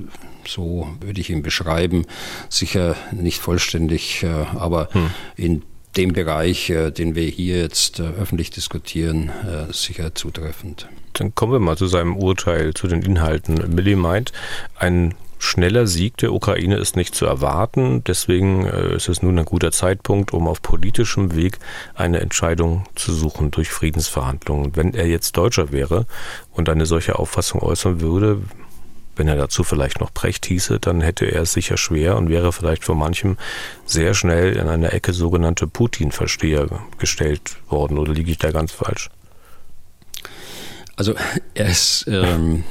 so würde ich ihn beschreiben. Sicher nicht vollständig, äh, aber hm. in dem Bereich, äh, den wir hier jetzt äh, öffentlich diskutieren, äh, sicher zutreffend. Dann kommen wir mal zu seinem Urteil, zu den Inhalten. Millie meint, ein schneller Sieg der Ukraine ist nicht zu erwarten. Deswegen äh, ist es nun ein guter Zeitpunkt, um auf politischem Weg eine Entscheidung zu suchen durch Friedensverhandlungen. Wenn er jetzt Deutscher wäre und eine solche Auffassung äußern würde, wenn er dazu vielleicht noch Precht hieße, dann hätte er es sicher schwer und wäre vielleicht von manchem sehr schnell in eine Ecke sogenannte Putin-Versteher gestellt worden. Oder liege ich da ganz falsch? Also er ist, ähm,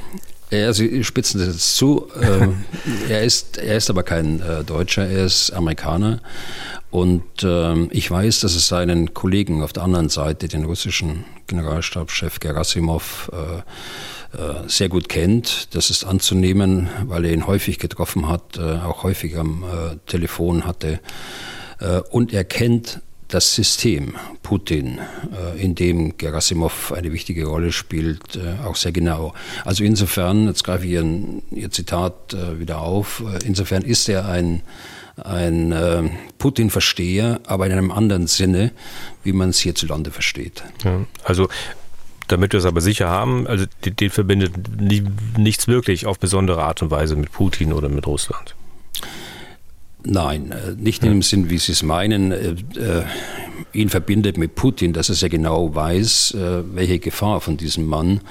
ja, Sie spitzen das jetzt zu. Ähm, er, ist, er ist aber kein äh, Deutscher, er ist Amerikaner. Und ähm, ich weiß, dass es seinen Kollegen auf der anderen Seite, den russischen Generalstabschef Gerasimov, äh, äh, sehr gut kennt. Das ist anzunehmen, weil er ihn häufig getroffen hat, auch häufig am Telefon hatte. und er kennt das System Putin, äh, in dem Gerasimov eine wichtige Rolle spielt, äh, auch sehr genau. Also insofern, jetzt greife ich Ihr Zitat äh, wieder auf, insofern ist er ein, ein Putin-Versteher, aber in einem anderen Sinne, wie man es hierzulande versteht. Ja, also damit wir es aber sicher haben, also den, verbindet nichts wirklich auf besondere Art und Weise mit Putin oder mit Russland. Nein, äh, nicht in dem Sinn, wie Sie es meinen. Äh, äh, ihn verbindet mit Putin, dass er sehr genau weiß, welche Gefahr von diesem Mann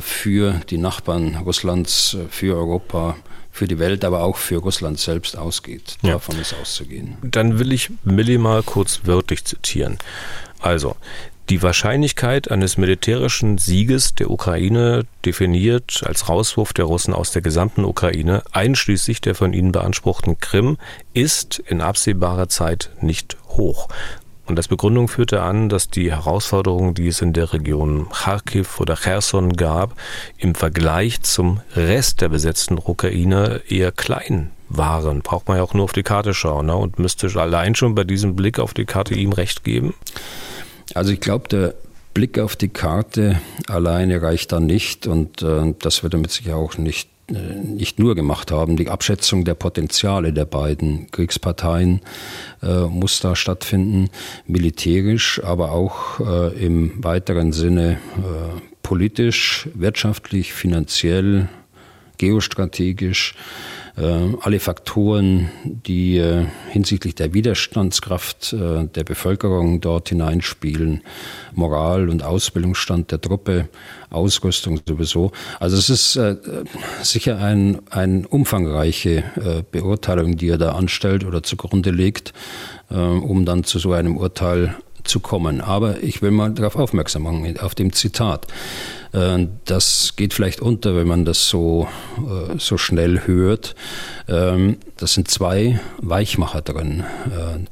für die Nachbarn Russlands, für Europa, für die Welt, aber auch für Russland selbst ausgeht. Ja. Davon ist auszugehen. Dann will ich Milli mal kurz wörtlich zitieren. Also, die Wahrscheinlichkeit eines militärischen Sieges der Ukraine definiert als Rauswurf der Russen aus der gesamten Ukraine, einschließlich der von ihnen beanspruchten Krim, ist in absehbarer Zeit nicht hoch. Und als Begründung führte an, dass die Herausforderungen, die es in der Region Kharkiv oder Cherson gab, im Vergleich zum Rest der besetzten Ukraine eher klein waren. Braucht man ja auch nur auf die Karte schauen ne? und müsste allein schon bei diesem Blick auf die Karte ihm recht geben. Also ich glaube, der Blick auf die Karte alleine reicht da nicht und äh, das wird damit sicher auch nicht nicht nur gemacht haben. Die Abschätzung der Potenziale der beiden Kriegsparteien äh, muss da stattfinden, militärisch, aber auch äh, im weiteren Sinne äh, politisch, wirtschaftlich, finanziell, geostrategisch. Äh, alle Faktoren, die äh, hinsichtlich der Widerstandskraft äh, der Bevölkerung dort hineinspielen, Moral und Ausbildungsstand der Truppe, Ausrüstung sowieso. Also es ist sicher eine ein umfangreiche Beurteilung, die er da anstellt oder zugrunde legt, um dann zu so einem Urteil zu kommen. Aber ich will mal darauf aufmerksam machen, auf dem Zitat. Äh, das geht vielleicht unter, wenn man das so, äh, so schnell hört. Ähm, das sind zwei Weichmacher drin. Äh,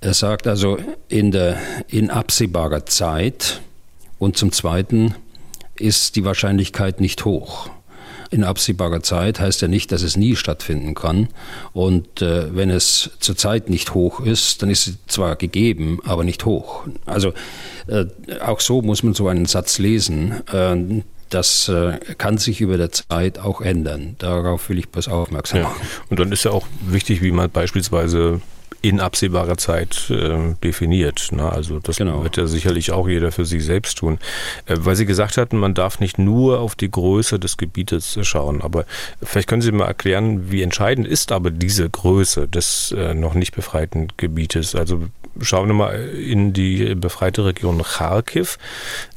er sagt also in, der, in absehbarer Zeit und zum Zweiten ist die Wahrscheinlichkeit nicht hoch in absehbarer Zeit heißt ja nicht, dass es nie stattfinden kann. Und äh, wenn es zurzeit nicht hoch ist, dann ist es zwar gegeben, aber nicht hoch. Also äh, auch so muss man so einen Satz lesen. Äh, das kann sich über der Zeit auch ändern. Darauf will ich bloß aufmerksam machen. Ja. Und dann ist ja auch wichtig, wie man beispielsweise in absehbarer Zeit äh, definiert. Ne? Also das genau. wird ja sicherlich auch jeder für sich selbst tun. Äh, weil Sie gesagt hatten, man darf nicht nur auf die Größe des Gebietes schauen. Aber vielleicht können Sie mal erklären, wie entscheidend ist aber diese Größe des äh, noch nicht befreiten Gebietes. Also schauen wir mal in die befreite Region Kharkiv.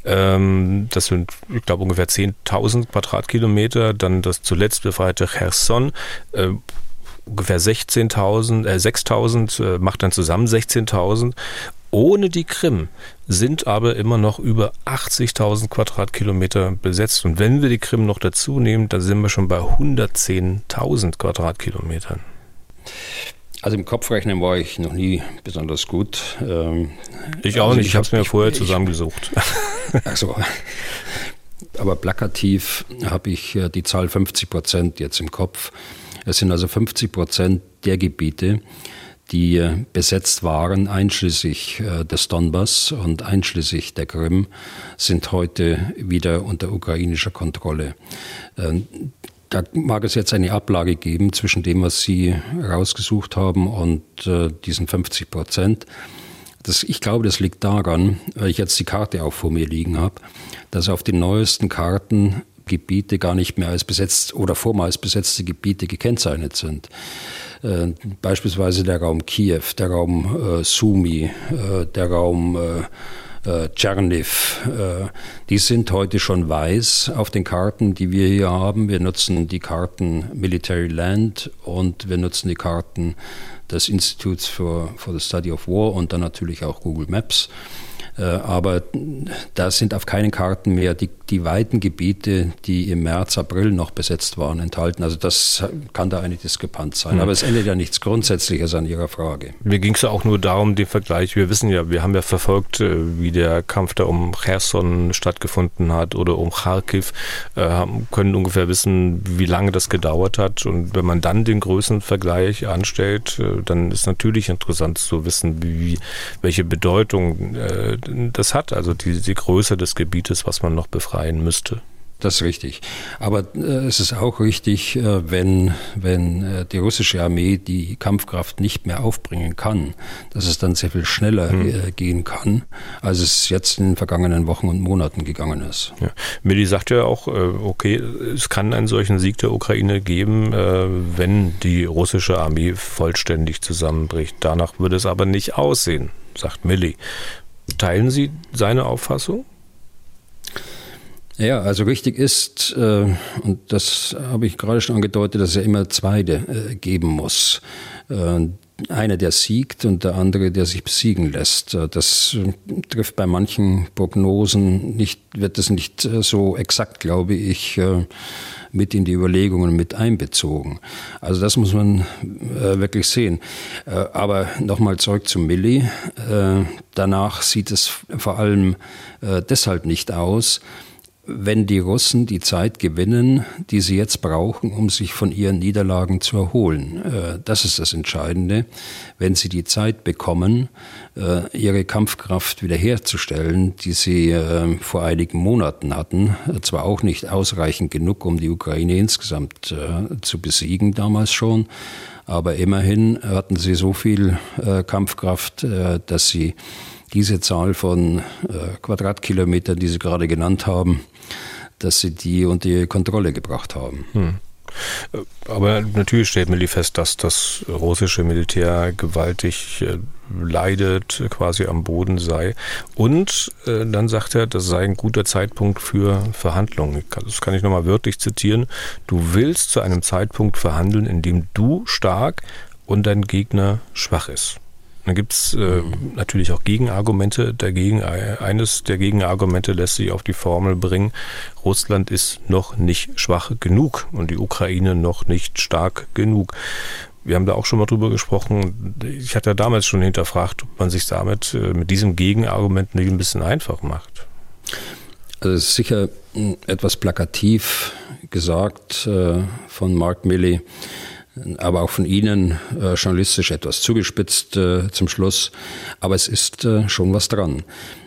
Ähm, das sind, ich glaube, ungefähr 10.000 Quadratkilometer. Dann das zuletzt befreite Cherson. Äh, ungefähr 16.000, äh, 6.000, äh, macht dann zusammen 16.000. Ohne die Krim sind aber immer noch über 80.000 Quadratkilometer besetzt. Und wenn wir die Krim noch dazu nehmen, dann sind wir schon bei 110.000 Quadratkilometern. Also im Kopfrechnen war ich noch nie besonders gut. Ähm, ich auch also nicht, ich habe es mir ich, vorher ich, zusammengesucht. Ach so. Aber plakativ habe ich äh, die Zahl 50 Prozent jetzt im Kopf. Es sind also 50 Prozent der Gebiete, die äh, besetzt waren, einschließlich äh, des Donbass und einschließlich der Krim, sind heute wieder unter ukrainischer Kontrolle. Ähm, da mag es jetzt eine Ablage geben zwischen dem, was Sie rausgesucht haben und äh, diesen 50 Prozent. Das, ich glaube, das liegt daran, weil ich jetzt die Karte auch vor mir liegen habe, dass auf den neuesten Karten Gebiete gar nicht mehr als besetzt oder vormals besetzte Gebiete gekennzeichnet sind. Äh, beispielsweise der Raum Kiew, der Raum äh, Sumi, äh, der Raum Tscherniv, die sind heute schon weiß auf den Karten, die wir hier haben. Wir nutzen die Karten Military Land und wir nutzen die Karten des Instituts for, for the Study of War und dann natürlich auch Google Maps. Äh, aber da sind auf keinen Karten mehr die, die weiten Gebiete, die im März, April noch besetzt waren, enthalten. Also das kann da eine Diskrepanz sein. Mhm. Aber es ändert ja nichts Grundsätzliches an Ihrer Frage. Mir ging es ja auch nur darum, den Vergleich. Wir wissen ja, wir haben ja verfolgt, äh, wie der Kampf da um Cherson stattgefunden hat oder um Kharkiv, äh, können ungefähr wissen, wie lange das gedauert hat. Und wenn man dann den Größenvergleich anstellt, dann ist natürlich interessant zu wissen, wie, welche Bedeutung das hat, also die, die Größe des Gebietes, was man noch befreien müsste. Das ist richtig. Aber äh, es ist auch richtig, äh, wenn, wenn äh, die russische Armee die Kampfkraft nicht mehr aufbringen kann, dass es dann sehr viel schneller hm. gehen kann, als es jetzt in den vergangenen Wochen und Monaten gegangen ist. Ja. Milli sagt ja auch, okay, es kann einen solchen Sieg der Ukraine geben, wenn die russische Armee vollständig zusammenbricht. Danach würde es aber nicht aussehen, sagt Milli. Teilen Sie seine Auffassung? Ja, also richtig ist, äh, und das habe ich gerade schon angedeutet, dass es ja immer zwei äh, geben muss. Äh, einer, der siegt und der andere, der sich besiegen lässt. Äh, das trifft bei manchen Prognosen nicht, wird das nicht äh, so exakt, glaube ich, äh, mit in die Überlegungen mit einbezogen. Also das muss man äh, wirklich sehen. Äh, aber nochmal zurück zu Milli. Äh, danach sieht es vor allem äh, deshalb nicht aus, wenn die Russen die Zeit gewinnen, die sie jetzt brauchen, um sich von ihren Niederlagen zu erholen. Äh, das ist das Entscheidende. Wenn sie die Zeit bekommen, äh, ihre Kampfkraft wiederherzustellen, die sie äh, vor einigen Monaten hatten, zwar auch nicht ausreichend genug, um die Ukraine insgesamt zu besiegen, damals schon, aber immerhin hatten sie so viel Kampfkraft, dass sie diese Zahl von Quadratkilometern, die Sie gerade genannt haben, dass sie die unter die Kontrolle gebracht haben. Hm. Aber natürlich stellt Milli fest, dass das russische Militär gewaltig äh, leidet, quasi am Boden sei. Und äh, dann sagt er, das sei ein guter Zeitpunkt für Verhandlungen. Das kann ich nochmal wörtlich zitieren. Du willst zu einem Zeitpunkt verhandeln, in dem du stark und dein Gegner schwach ist. Dann gibt es äh, natürlich auch Gegenargumente dagegen. Eines der Gegenargumente lässt sich auf die Formel bringen, Russland ist noch nicht schwach genug und die Ukraine noch nicht stark genug. Wir haben da auch schon mal drüber gesprochen. Ich hatte damals schon hinterfragt, ob man sich damit äh, mit diesem Gegenargument nicht ein bisschen einfach macht. Also es ist sicher etwas plakativ gesagt äh, von Mark Milley aber auch von Ihnen äh, journalistisch etwas zugespitzt äh, zum Schluss. Aber es ist äh, schon was dran.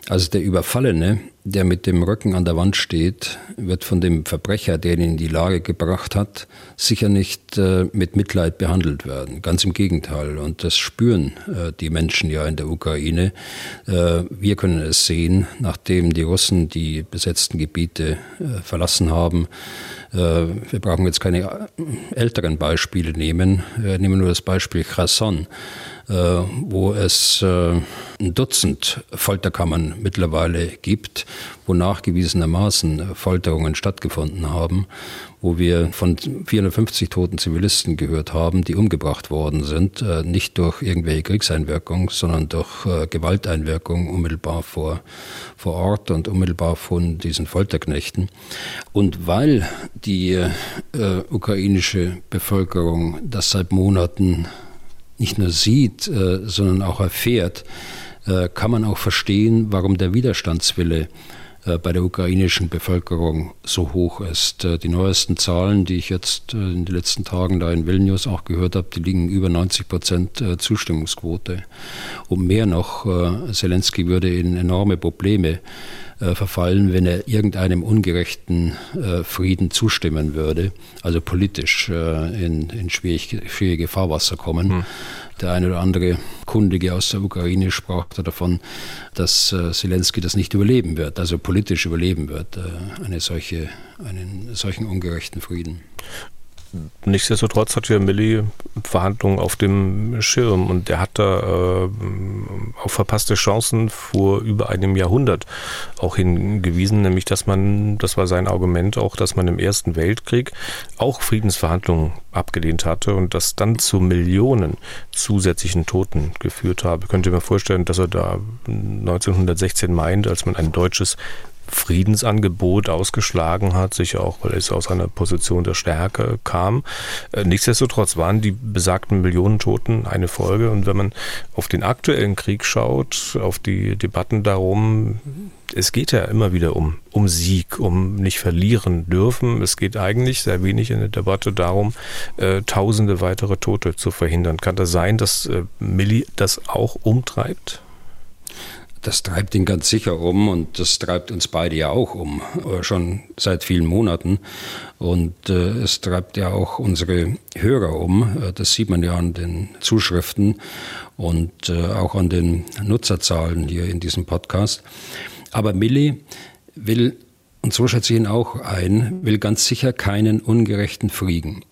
Also der Überfallene, der mit dem Rücken an der Wand steht, wird von dem Verbrecher, der ihn in die Lage gebracht hat, sicher nicht äh, mit Mitleid behandelt werden. Ganz im Gegenteil. Und das spüren äh, die Menschen ja in der Ukraine. Äh, wir können es sehen, nachdem die Russen die besetzten Gebiete äh, verlassen haben. Äh, wir brauchen jetzt keine äh, älteren Beispiele nehmen. Nehmen nur das Beispiel Kherson wo es äh, ein Dutzend Folterkammern mittlerweile gibt, wo nachgewiesenermaßen Folterungen stattgefunden haben, wo wir von 450 toten Zivilisten gehört haben, die umgebracht worden sind, äh, nicht durch irgendwelche Kriegseinwirkung, sondern durch Gewalteinwirkung unmittelbar vor, vor Ort und unmittelbar von diesen Folterknechten. Und weil die äh, ukrainische Bevölkerung das seit Monaten nicht nur sieht, äh, sondern auch erfährt, äh, kann man auch verstehen, warum der Widerstandswille äh, bei der ukrainischen Bevölkerung so hoch ist. Die neuesten Zahlen, die ich jetzt in den letzten Tagen da in Vilnius auch gehört habe, die liegen über 90 Prozent Zustimmungsquote. Und mehr noch, Zelensky würde in enorme Probleme äh, verfallen, wenn er irgendeinem ungerechten äh, Frieden zustimmen würde, also politisch äh, in, in schwierig, schwierige Fahrwasser kommen. Hm. Der eine oder andere Kundige aus der Ukraine sprach davon, dass äh, Zelensky das nicht überleben wird, also politisch überleben wird, äh, eine solche, einen solchen ungerechten Frieden. Nichtsdestotrotz hat ja Milli Verhandlungen auf dem Schirm und er hat da äh, auf verpasste Chancen vor über einem Jahrhundert auch hingewiesen, nämlich dass man, das war sein Argument auch, dass man im Ersten Weltkrieg auch Friedensverhandlungen abgelehnt hatte und das dann zu Millionen zusätzlichen Toten geführt habe. Könnt ihr mir vorstellen, dass er da 1916 meint, als man ein deutsches Friedensangebot ausgeschlagen hat, sicher auch, weil es aus einer Position der Stärke kam. Äh, nichtsdestotrotz waren die besagten Millionen Toten eine Folge. Und wenn man auf den aktuellen Krieg schaut, auf die Debatten darum, es geht ja immer wieder um, um Sieg, um nicht verlieren dürfen. Es geht eigentlich sehr wenig in der Debatte darum, äh, tausende weitere Tote zu verhindern. Kann das sein, dass äh, Milli das auch umtreibt? Das treibt ihn ganz sicher um und das treibt uns beide ja auch um, äh, schon seit vielen Monaten. Und äh, es treibt ja auch unsere Hörer um. Äh, das sieht man ja an den Zuschriften und äh, auch an den Nutzerzahlen hier in diesem Podcast. Aber Milli will, und so schätze ich ihn auch ein, will ganz sicher keinen ungerechten Frieden,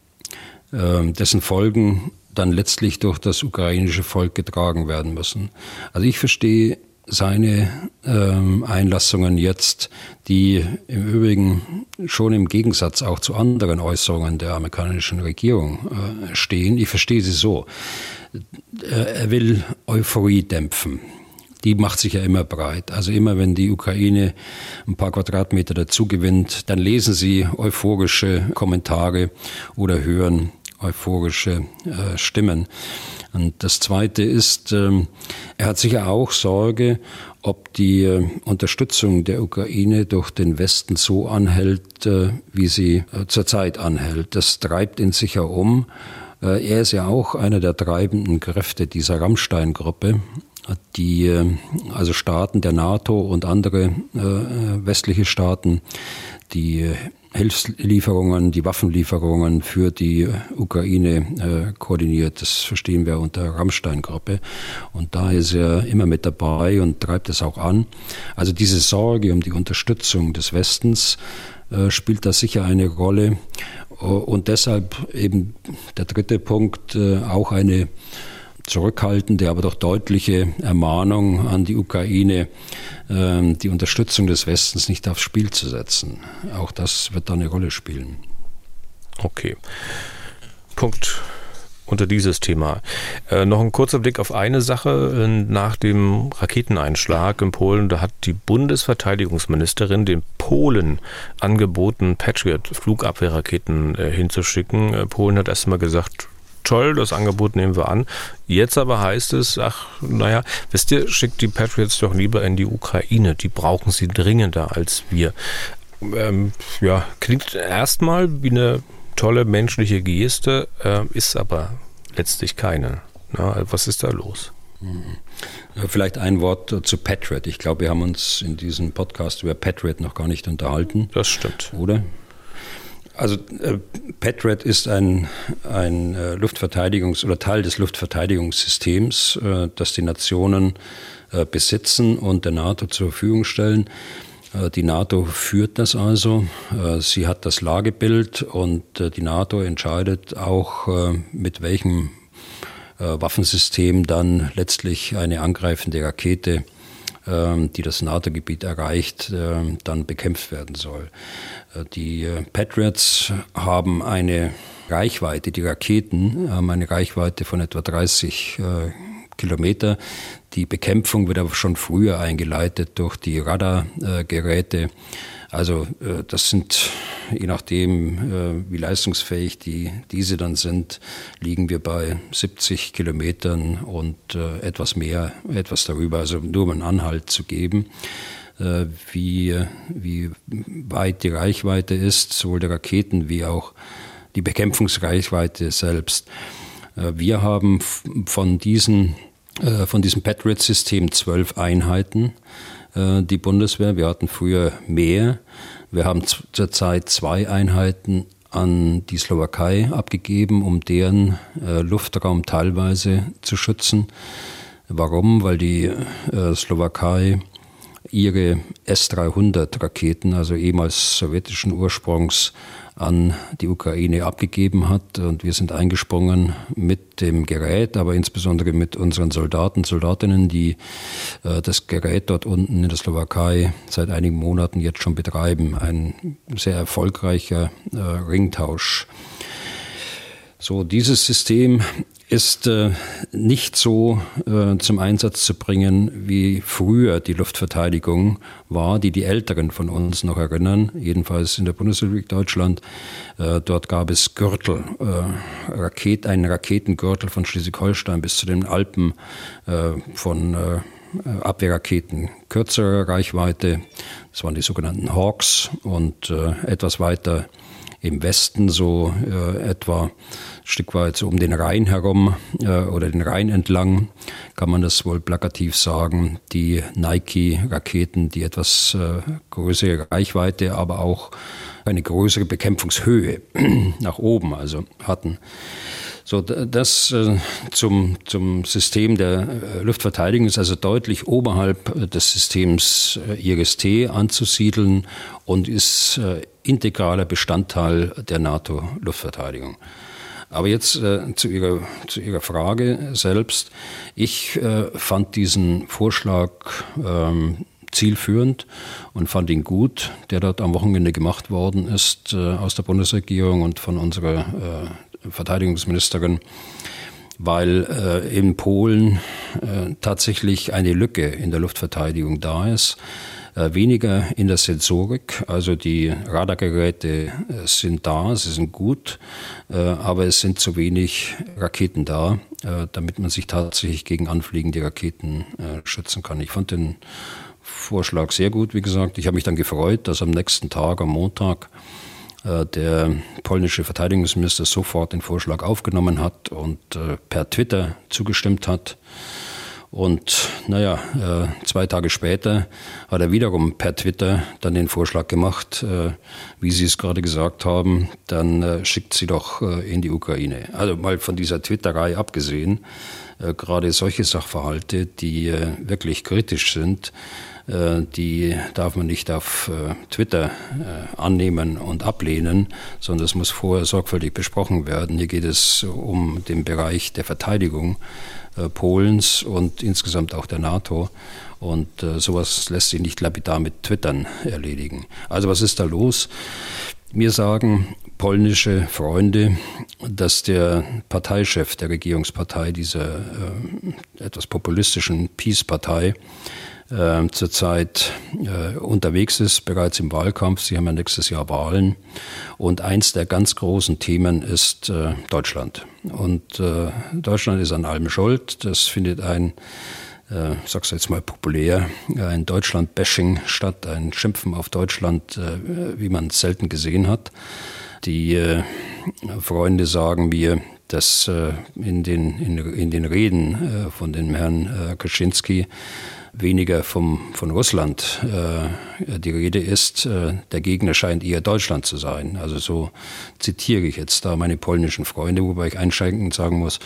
äh, dessen Folgen dann letztlich durch das ukrainische Volk getragen werden müssen. Also ich verstehe seine ähm, Einlassungen jetzt, die im Übrigen schon im Gegensatz auch zu anderen Äußerungen der amerikanischen Regierung äh, stehen. Ich verstehe sie so. Äh, er will Euphorie dämpfen. Die macht sich ja immer breit. Also immer wenn die Ukraine ein paar Quadratmeter dazu gewinnt, dann lesen sie euphorische Kommentare oder hören euphorische äh, Stimmen. Und das Zweite ist, ähm, er hat sicher auch Sorge, ob die äh, Unterstützung der Ukraine durch den Westen so anhält, äh, wie sie äh, zurzeit anhält. Das treibt ihn sicher um. Äh, er ist ja auch einer der treibenden Kräfte dieser Rammstein-Gruppe die äh, also Staaten der NATO und andere äh, westliche Staaten, die Hilfslieferungen, die Waffenlieferungen für die Ukraine äh, koordiniert. Das verstehen wir unter Rammstein-Gruppe. Und da ist er immer mit dabei und treibt es auch an. Also diese Sorge um die Unterstützung des Westens äh, spielt da sicher eine Rolle. Und deshalb eben der dritte Punkt, äh, auch eine zurückhaltende, aber doch deutliche Ermahnung an die Ukraine, ähm, die Unterstützung des Westens nicht aufs Spiel zu setzen. Auch das wird da eine Rolle spielen. Okay. Punkt unter dieses Thema. Äh, noch ein kurzer Blick auf eine Sache. Äh, nach dem Raketeneinschlag in Polen, da hat die Bundesverteidigungsministerin den Polen angeboten, Patriot-Flugabwehrraketen äh, hinzuschicken. Äh, Polen hat erstmal gesagt, toll, das Angebot nehmen wir an. Jetzt aber heißt es, ach, naja, wisst ihr, schickt die Patriots doch lieber in die Ukraine. Die brauchen sie dringender als wir. Ähm, ja, klingt erstmal wie eine tolle menschliche Geste, äh, ist aber letztlich keine. Na, was ist da los? Vielleicht ein Wort zu Patriot. Ich glaube, wir haben uns in diesem Podcast über Patriot noch gar nicht unterhalten. Das stimmt. Oder? Also äh, Patriot ist ein, ein äh, Luftverteidigungs- oder Teil des Luftverteidigungssystems, äh, das die Nationen äh, besitzen und der NATO zur Verfügung stellen. Äh, die NATO führt das also. Äh, sie hat das Lagebild und die NATO entscheidet auch, mit welchem Waffensystem dann letztlich eine angreifende Rakete die das NATO-Gebiet erreicht, ähm, dann bekämpft werden soll. Äh, die äh, Patriots haben eine Reichweite, die Raketen haben eine Reichweite von etwa 30 äh, Kilometer. Die Bekämpfung wird aber schon früher eingeleitet durch die Radargeräte. Also das sind, je nachdem, wie leistungsfähig die, diese dann sind, liegen wir bei 70 Kilometern und etwas mehr, etwas darüber, also nur um einen Anhalt zu geben. Äh, wie, wie weit die Reichweite ist, sowohl der Raketen wie auch die Bekämpfungsreichweite selbst. Äh, wir haben von diesen äh, von diesem Patriot-System zwölf Einheiten, die Bundeswehr. Wir hatten früher mehr. Wir haben zurzeit zwei Einheiten an die Slowakei abgegeben, um deren Luftraum teilweise zu schützen. Warum? Weil die Slowakei ihre S-300-Raketen, also ehemals sowjetischen Ursprungs, an die Ukraine abgegeben hat. Und wir sind eingesprungen mit dem Gerät, aber insbesondere mit unseren Soldaten, Soldatinnen, die äh, das Gerät dort unten in der Slowakei seit einigen Monaten jetzt schon betreiben. Ein sehr erfolgreicher äh, Ringtausch. So, dieses System ist äh, nicht so äh, zum Einsatz zu bringen, wie früher die Luftverteidigung war, die die Älteren von uns noch erinnern, jedenfalls in der Bundesrepublik Deutschland. Äh, dort gab es Gürtel, äh, Raket, einen Raketengürtel von Schleswig-Holstein bis zu den Alpen äh, von äh, Abwehrraketen kürzerer Reichweite. Das waren die sogenannten Hawks und etwas weiter im Westen so etwa Stück weit um den Rhein herum äh, oder den Rhein entlang, kann man das wohl plakativ sagen, die Nike-Raketen, die etwas äh, größere Reichweite, aber auch eine größere Bekämpfungshöhe nach oben also hatten. So, das äh, zum, zum System der äh, Luftverteidigung ist also deutlich oberhalb äh, des Systems IRST anzusiedeln und ist integraler Bestandteil der NATO-Luftverteidigung. Aber jetzt äh, zu, Ihrer, zu Ihrer Frage selbst. Ich äh, fand diesen Vorschlag ähm, zielführend und fand ihn gut, der dort am Wochenende gemacht worden ist äh, aus der Bundesregierung und von unserer äh, Verteidigungsministerin, weil äh, in Polen äh, tatsächlich eine Lücke in der Luftverteidigung da ist weniger in der Sensorik, also die Radargeräte äh, sind da, sie sind gut, äh, aber es sind zu wenig Raketen da, damit man sich tatsächlich gegen anfliegende Raketen schützen kann. Ich fand den Vorschlag sehr gut, wie gesagt. Ich habe mich dann gefreut, dass am nächsten Tag, am Montag, der polnische Verteidigungsminister sofort den Vorschlag aufgenommen hat und per Twitter zugestimmt hat. Und naja, äh, zwei Tage später hat er wiederum per Twitter dann den Vorschlag gemacht, äh, wie Sie es gerade gesagt haben, dann äh, schickt sie doch in die Ukraine. Also mal von dieser Twitterei abgesehen, gerade solche Sachverhalte, die wirklich kritisch sind, die darf man nicht auf Twitter annehmen und ablehnen, sondern es muss vorher sorgfältig besprochen werden. Hier geht es um den Bereich der Verteidigung äh, Polens und insgesamt auch der NATO. Und äh, sowas lässt sich nicht lapidar mit Twittern erledigen. Also was ist da los? Mir sagen polnische Freunde, dass der Parteichef der Regierungspartei, dieser äh, etwas populistischen Peace-Partei, äh, zurzeit äh, unterwegs ist, bereits im Wahlkampf. Sie haben ja nächstes Jahr Wahlen. Und eins der ganz großen Themen ist äh, Deutschland. Und äh, Deutschland ist an allem schuld. Das findet ein äh, sag's jetzt mal populär, ein Deutschland-Bashing statt, ein Schimpfen auf Deutschland, äh, wie man es selten gesehen hat. Die äh, Freunde sagen mir, dass äh, in, den, in, in den Reden äh, von dem Herrn Kaczynski weniger vom, von Russland äh, die Rede ist. Äh, der Gegner scheint eher Deutschland zu sein. Also so zitiere ich jetzt da meine polnischen Freunde, wobei ich einschränkend sagen muss,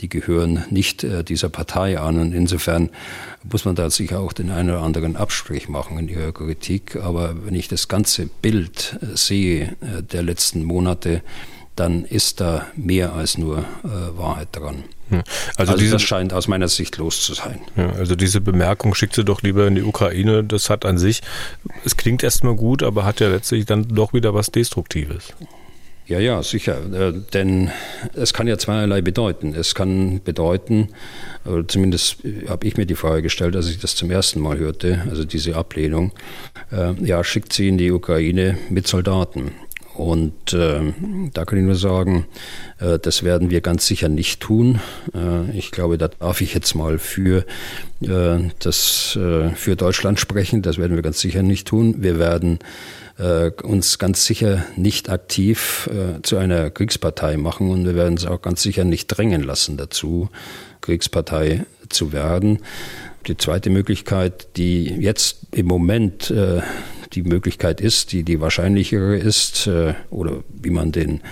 die gehören nicht äh, dieser Partei an. Und insofern muss man da sicher auch den einen oder anderen Abstrich machen in ihrer Kritik. Aber wenn ich das ganze Bild äh, sehe äh, der letzten Monate, dann ist da mehr als nur äh, Wahrheit dran. Ja, also, also diese, das scheint aus meiner Sicht los zu sein. Ja, also diese Bemerkung schickt sie doch lieber in die Ukraine. Das hat an sich, es klingt erstmal gut, aber hat ja letztlich dann doch wieder was Destruktives. Ja, ja, sicher. Äh, denn es kann ja zweierlei bedeuten. Es kann bedeuten, oder zumindest habe ich mir die Frage gestellt, als ich das zum ersten Mal hörte, also diese Ablehnung, äh, ja, schickt sie in die Ukraine mit Soldaten. Und äh, da kann ich nur sagen, äh, das werden wir ganz sicher nicht tun. Äh, ich glaube, da darf ich jetzt mal für, äh, das, äh, für Deutschland sprechen. Das werden wir ganz sicher nicht tun. Wir werden äh, uns ganz sicher nicht aktiv zu einer Kriegspartei machen und wir werden es auch ganz sicher nicht drängen lassen dazu, Kriegspartei zu werden. Die zweite Möglichkeit, die jetzt im Moment die Möglichkeit ist, die die wahrscheinlichere ist, äh, oder wie man den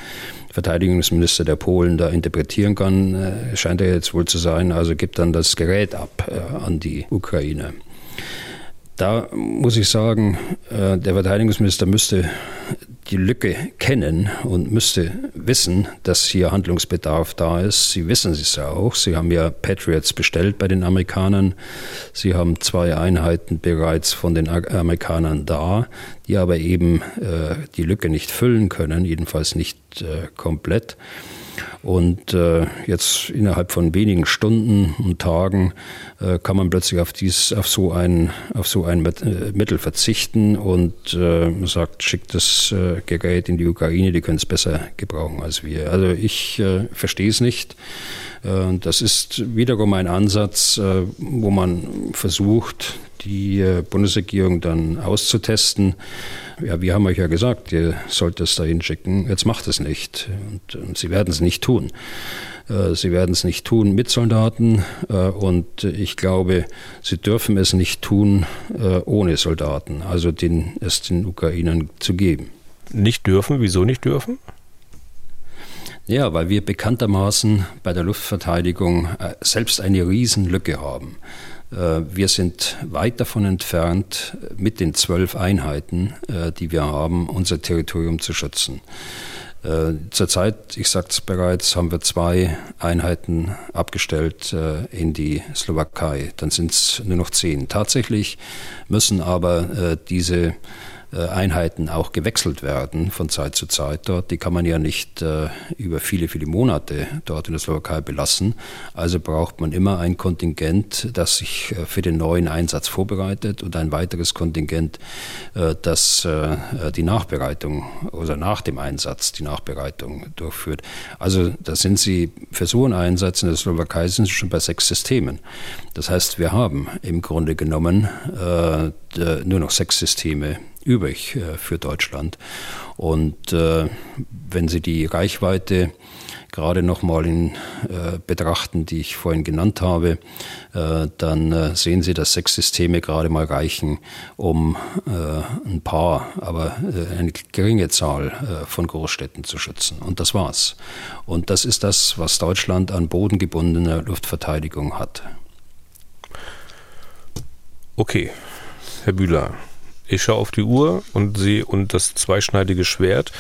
Verteidigungsminister der Polen da interpretieren kann, äh, scheint er jetzt wohl zu sein. Also gibt dann das Gerät ab äh, an die Ukraine. Da muss ich sagen, der Verteidigungsminister müsste die Lücke kennen und müsste wissen, dass hier Handlungsbedarf da ist. Sie wissen es ja auch. Sie haben ja Patriots bestellt bei den Amerikanern. Sie haben zwei Einheiten bereits von den Amerikanern da, die aber eben äh, die Lücke nicht füllen können, jedenfalls nicht äh, komplett. Und äh, jetzt innerhalb von wenigen Stunden und Tagen äh, kann man plötzlich auf, dies, auf, so ein, auf so ein äh, Mittel verzichten und äh, sagt, schickt das äh, Gerät in die Ukraine, die können es besser gebrauchen als wir. Also ich äh, verstehe es nicht. Das ist wiederum ein Ansatz, wo man versucht, die äh, Bundesregierung dann auszutesten. Ja, wir haben euch ja gesagt, ihr sollt es dahin schicken. Jetzt macht es nicht. Und, und sie werden es nicht tun. Äh, sie werden es nicht tun mit Soldaten äh, und ich glaube, sie dürfen es nicht tun ohne Soldaten, also den, es den Ukrainern zu geben. Nicht dürfen? Wieso nicht dürfen? Ja, weil wir bekanntermaßen bei der Luftverteidigung selbst eine Riesenlücke haben. Äh, wir sind weit davon entfernt, mit den zwölf Einheiten, äh, die wir haben, unser Territorium zu schützen. Äh, zurzeit, ich sagte es bereits, haben wir zwei Einheiten abgestellt in die Slowakei. Dann sind es nur noch zehn. Tatsächlich müssen aber diese Einheiten auch gewechselt werden von Zeit zu Zeit dort. Die kann man ja nicht äh, über viele, viele Monate dort in der Slowakei belassen. Also braucht man immer ein Kontingent, das sich äh, für den neuen Einsatz vorbereitet und ein weiteres Kontingent, das die Nachbereitung oder nach dem Einsatz die Nachbereitung durchführt. Also da sind Sie für so einen Einsatz in der Slowakei sind Sie schon bei sechs Systemen. Das heißt, wir haben im Grunde genommen nur noch sechs Systeme übrig äh, für Deutschland. Und äh, wenn Sie die Reichweite gerade nochmal in äh, betrachten, die ich vorhin genannt habe, äh, dann äh, sehen Sie, dass sechs Systeme gerade mal reichen, um äh, ein paar, aber äh, eine geringe Zahl äh, von Großstädten zu schützen. Und das war's. Und das ist das, was Deutschland an bodengebundener Luftverteidigung hat. Okay, Herr Bühler, ich schaue auf die Uhr und sehe und das zweischneidige Schwert.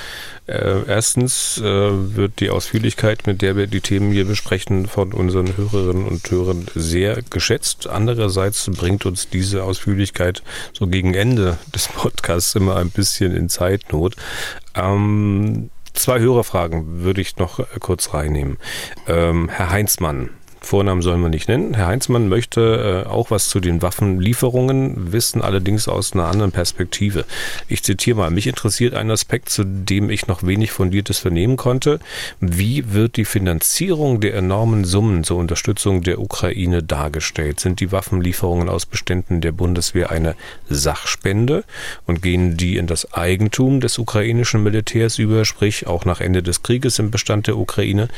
Äh, erstens äh, wird die Ausführlichkeit, mit der wir die Themen hier besprechen, von unseren Hörerinnen und Hörern sehr geschätzt. Andererseits bringt uns diese Ausführlichkeit so gegen Ende des Podcasts immer ein bisschen in Zeitnot. Ähm, zwei Hörerfragen würde ich noch kurz reinnehmen. Ähm, Herr Heinzmann Vornamen sollen wir nicht nennen. Herr Heinzmann möchte äh, auch was zu den Waffenlieferungen wissen, allerdings aus einer anderen Perspektive. Ich zitiere mal, mich interessiert ein Aspekt, zu dem ich noch wenig Fundiertes vernehmen konnte. Wie wird die Finanzierung der enormen Summen zur Unterstützung der Ukraine dargestellt? Sind die Waffenlieferungen aus Beständen der Bundeswehr eine Sachspende und gehen die in das Eigentum des ukrainischen Militärs über, sprich auch nach Ende des Krieges im Bestand der Ukraine?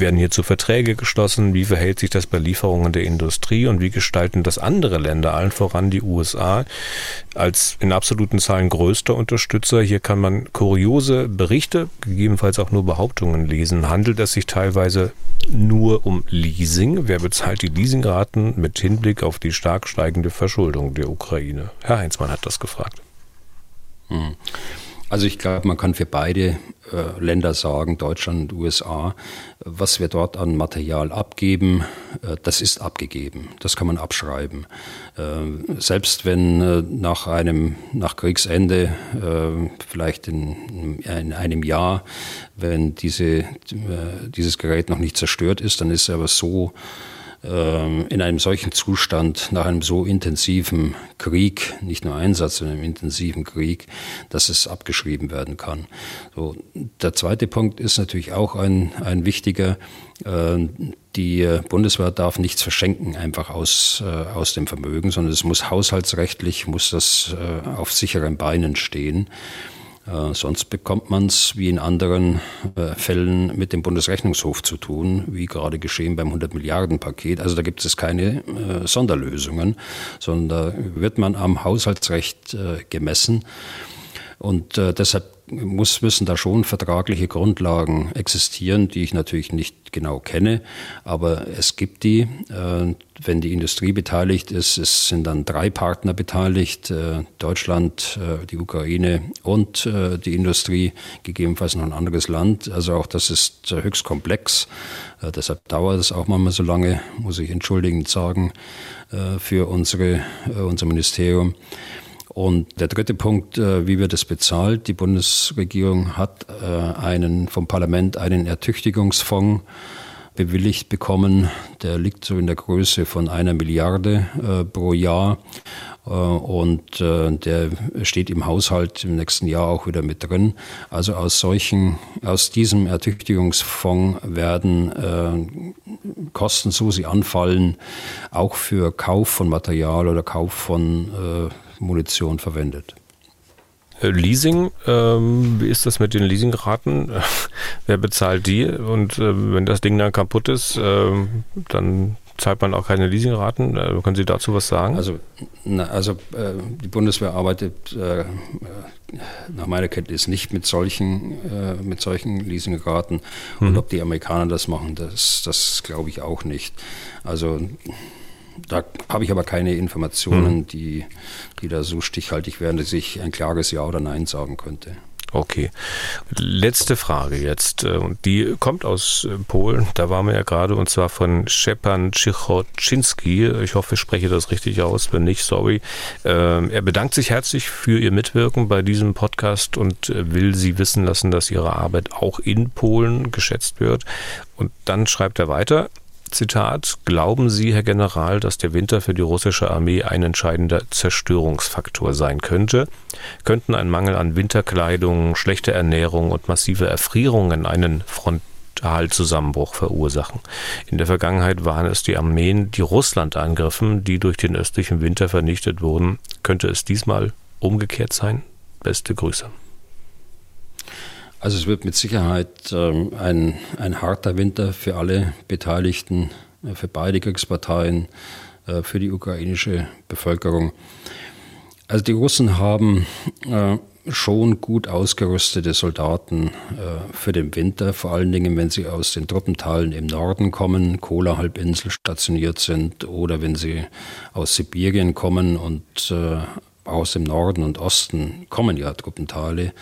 Werden hierzu Verträge geschlossen? Wie verhält sich das bei Lieferungen der Industrie und wie gestalten das andere Länder, allen voran die USA, als in absoluten Zahlen größter Unterstützer? Hier kann man kuriose Berichte, gegebenenfalls auch nur Behauptungen lesen. Handelt es sich teilweise nur um Leasing? Wer bezahlt die Leasingraten mit Hinblick auf die stark steigende Verschuldung der Ukraine? Herr Heinzmann hat das gefragt. Hm. Also ich glaube, man kann für beide äh, Länder sagen, Deutschland und USA, was wir dort an Material abgeben, äh, das ist abgegeben. Das kann man abschreiben. Äh, selbst wenn äh, nach einem, nach Kriegsende, äh, vielleicht in, in, einem Jahr, wenn diese, äh, dieses Gerät noch nicht zerstört ist, dann ist es aber so, in einem solchen Zustand, nach einem so intensiven Krieg, nicht nur Einsatz, sondern einem intensiven Krieg, dass es abgeschrieben werden kann. So, der zweite Punkt ist natürlich auch ein, ein wichtiger. Äh, die Bundeswehr darf nichts verschenken, einfach aus, äh, aus dem Vermögen, sondern es muss haushaltsrechtlich, muss das äh, auf sicheren Beinen stehen. Äh, sonst bekommt man es wie in anderen äh, Fällen mit dem Bundesrechnungshof zu tun, wie gerade geschehen beim 100 Milliarden Paket. Also da gibt es keine äh, Sonderlösungen, sondern wird man am Haushaltsrecht gemessen. Und deshalb muss, müssen da schon vertragliche Grundlagen existieren, die ich natürlich nicht genau kenne, aber es gibt die. Äh, wenn die Industrie beteiligt ist, es sind dann drei Partner beteiligt, äh, Deutschland, äh, die Ukraine und die Industrie, gegebenenfalls noch ein anderes Land. Also auch das ist höchst komplex. Deshalb dauert es auch manchmal so lange, muss ich entschuldigend sagen, für unsere, unser Ministerium. Und der dritte Punkt, äh, wie wird es bezahlt? Die Bundesregierung hat äh, einen vom Parlament einen Ertüchtigungsfonds bewilligt bekommen. Der liegt so in der Größe von einer Milliarde äh, pro Jahr. Und der steht im Haushalt im nächsten Jahr auch wieder mit drin. Also aus solchen, aus diesem Ertüchtigungsfonds werden Kosten, so sie anfallen, auch für Kauf von Material oder Kauf von Munition verwendet. Äh, Leasing, ähm, wie ist das mit den Leasingraten? Wer bezahlt die? Und äh, wenn das Ding dann kaputt ist, äh, dann zahlt man auch keine Leasingraten. Äh, können Sie dazu was sagen? Also, na, also äh, die Bundeswehr arbeitet äh, nach meiner Kenntnis nicht mit solchen, mit solchen Leasingraten. Und mhm. ob die Amerikaner das machen, das, das glaube ich auch nicht. Also da habe ich aber keine Informationen, mhm. die, die da so stichhaltig wären, dass ich ein klares Ja oder Nein sagen könnte. Okay. Letzte Frage jetzt. äh, Und die kommt aus äh, Polen. Da waren wir ja gerade und zwar von Szczepan Cichoczynski. Ich hoffe, ich spreche das richtig aus. Wenn nicht, sorry. Ähm, Er bedankt sich herzlich für Ihr Mitwirken bei diesem Podcast und äh, will Sie wissen lassen, dass Ihre Arbeit auch in Polen geschätzt wird. Und dann schreibt er weiter. Zitat, glauben Sie, Herr General, dass der Winter für die russische Armee ein entscheidender Zerstörungsfaktor sein könnte? Könnten ein Mangel an Winterkleidung, schlechte Ernährung und massive Erfrierungen einen Frontalzusammenbruch verursachen? In der Vergangenheit waren es die Armeen, die Russland angriffen, die durch den östlichen Winter vernichtet wurden. Könnte es diesmal umgekehrt sein? Beste Grüße. Also es wird mit Sicherheit ähm, ein, ein harter Winter für alle Beteiligten, äh, für beide Kriegsparteien, äh, für die ukrainische Bevölkerung. Also die Russen haben äh, schon gut ausgerüstete Soldaten für den Winter, vor allen Dingen, wenn sie aus den Truppenteilen im Norden kommen, Kola-Halbinsel stationiert sind oder wenn sie aus Sibirien kommen und aus dem Norden und Osten kommen ja Truppenteile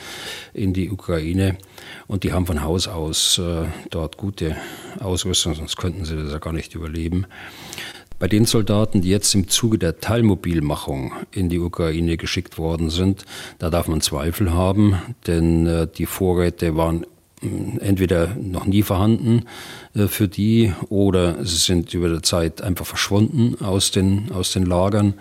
in die Ukraine und die haben von Haus aus äh, dort gute Ausrüstung, sonst könnten sie das ja gar nicht überleben. Bei den Soldaten, die jetzt im Zuge der Teilmobilmachung in die Ukraine geschickt worden sind, da darf man Zweifel haben, denn äh, die Vorräte waren entweder noch nie vorhanden äh, für die oder sie sind über die Zeit einfach verschwunden aus den, aus den Lagern.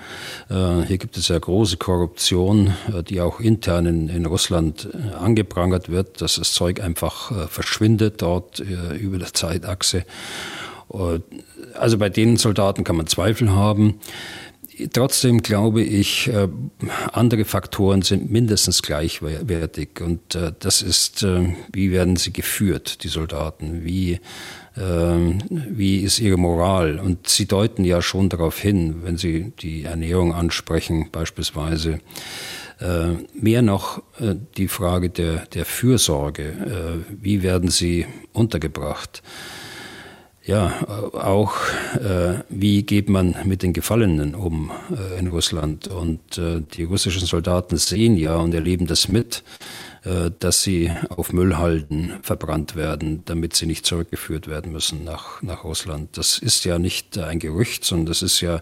Äh, hier gibt es ja große Korruption, äh, die auch intern in, in Russland angeprangert wird, dass das Zeug einfach verschwindet dort über der Zeitachse. Also bei den Soldaten kann man Zweifel haben. Trotzdem glaube ich, äh, andere Faktoren sind mindestens gleichwertig. Und äh, das ist, äh, wie werden sie geführt, die Soldaten? Wie, ähm, wie ist ihre Moral? Und sie deuten ja schon darauf hin, wenn sie die Ernährung ansprechen, beispielsweise. Mehr noch die Frage der, der Fürsorge. Wie werden sie untergebracht? Ja, auch äh, wie geht man mit den Gefallenen um äh, in Russland? Und äh, die russischen Soldaten sehen ja und erleben das mit, dass sie auf Müllhalden verbrannt werden, damit sie nicht zurückgeführt werden müssen nach, nach Russland. Das ist ja nicht ein Gerücht, sondern das ist ja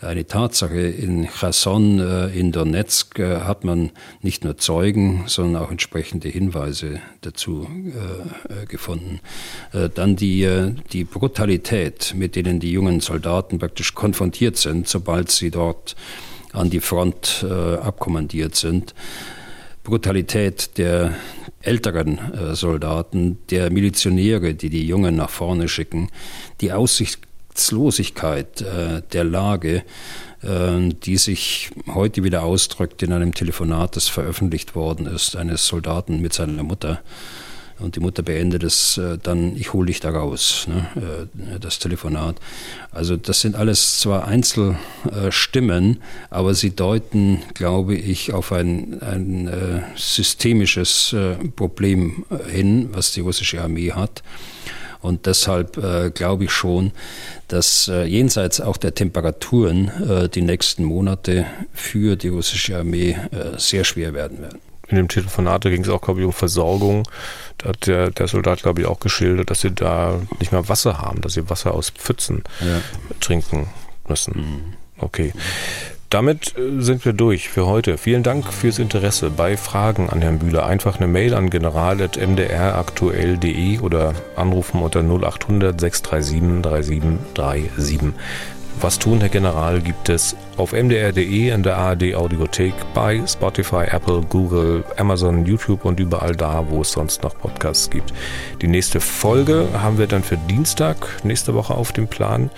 eine Tatsache. In Cherson, äh, in Donetsk äh, hat man nicht nur Zeugen, sondern auch entsprechende Hinweise dazu gefunden. Dann die, die Brutalität, mit denen die jungen Soldaten praktisch konfrontiert sind, sobald sie dort an die Front abkommandiert sind. Brutalität der älteren äh, Soldaten, der Milizionäre, die die Jungen nach vorne schicken, die Aussichtslosigkeit äh, der Lage, äh, die sich heute wieder ausdrückt in einem Telefonat, das veröffentlicht worden ist, eines Soldaten mit seiner Mutter und die Mutter beendet es äh, dann, ich hole dich da raus, ne, äh, das Telefonat. Also das sind alles zwar Einzelstimmen, aber sie deuten, glaube ich, auf ein, ein äh, systemisches Problem hin, was die russische Armee hat. Und deshalb äh, glaube ich schon, dass äh, jenseits auch der Temperaturen äh, die nächsten Monate für die russische Armee sehr schwer werden werden in dem Telefonat ging es auch, glaube ich, um Versorgung. Da hat der, der Soldat, glaube ich, auch geschildert, dass sie da nicht mehr Wasser haben, dass sie Wasser aus Pfützen ja. trinken müssen. Mhm. Okay. Damit äh, sind wir durch für heute. Vielen Dank fürs Interesse. Bei Fragen an Herrn Bühler einfach eine Mail an general.mdraktuell.de oder anrufen unter 0800 637 3737. Was tun, Herr General, gibt es auf mdr.de, in der ARD Audiothek, bei Spotify, Apple, Google, Amazon, YouTube und überall da, wo es sonst noch Podcasts gibt. Die nächste Folge haben wir dann für Dienstag nächste Woche auf dem Plan.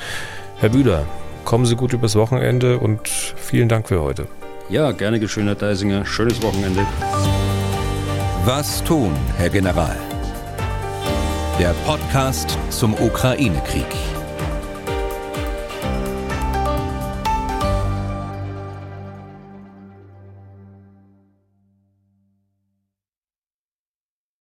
Herr Bühler, kommen Sie gut übers Wochenende und vielen Dank für heute. Ja, gerne geschehen, Herr Deisinger. Schönes Wochenende. Was tun, Herr General? Der Podcast zum Ukraine-Krieg.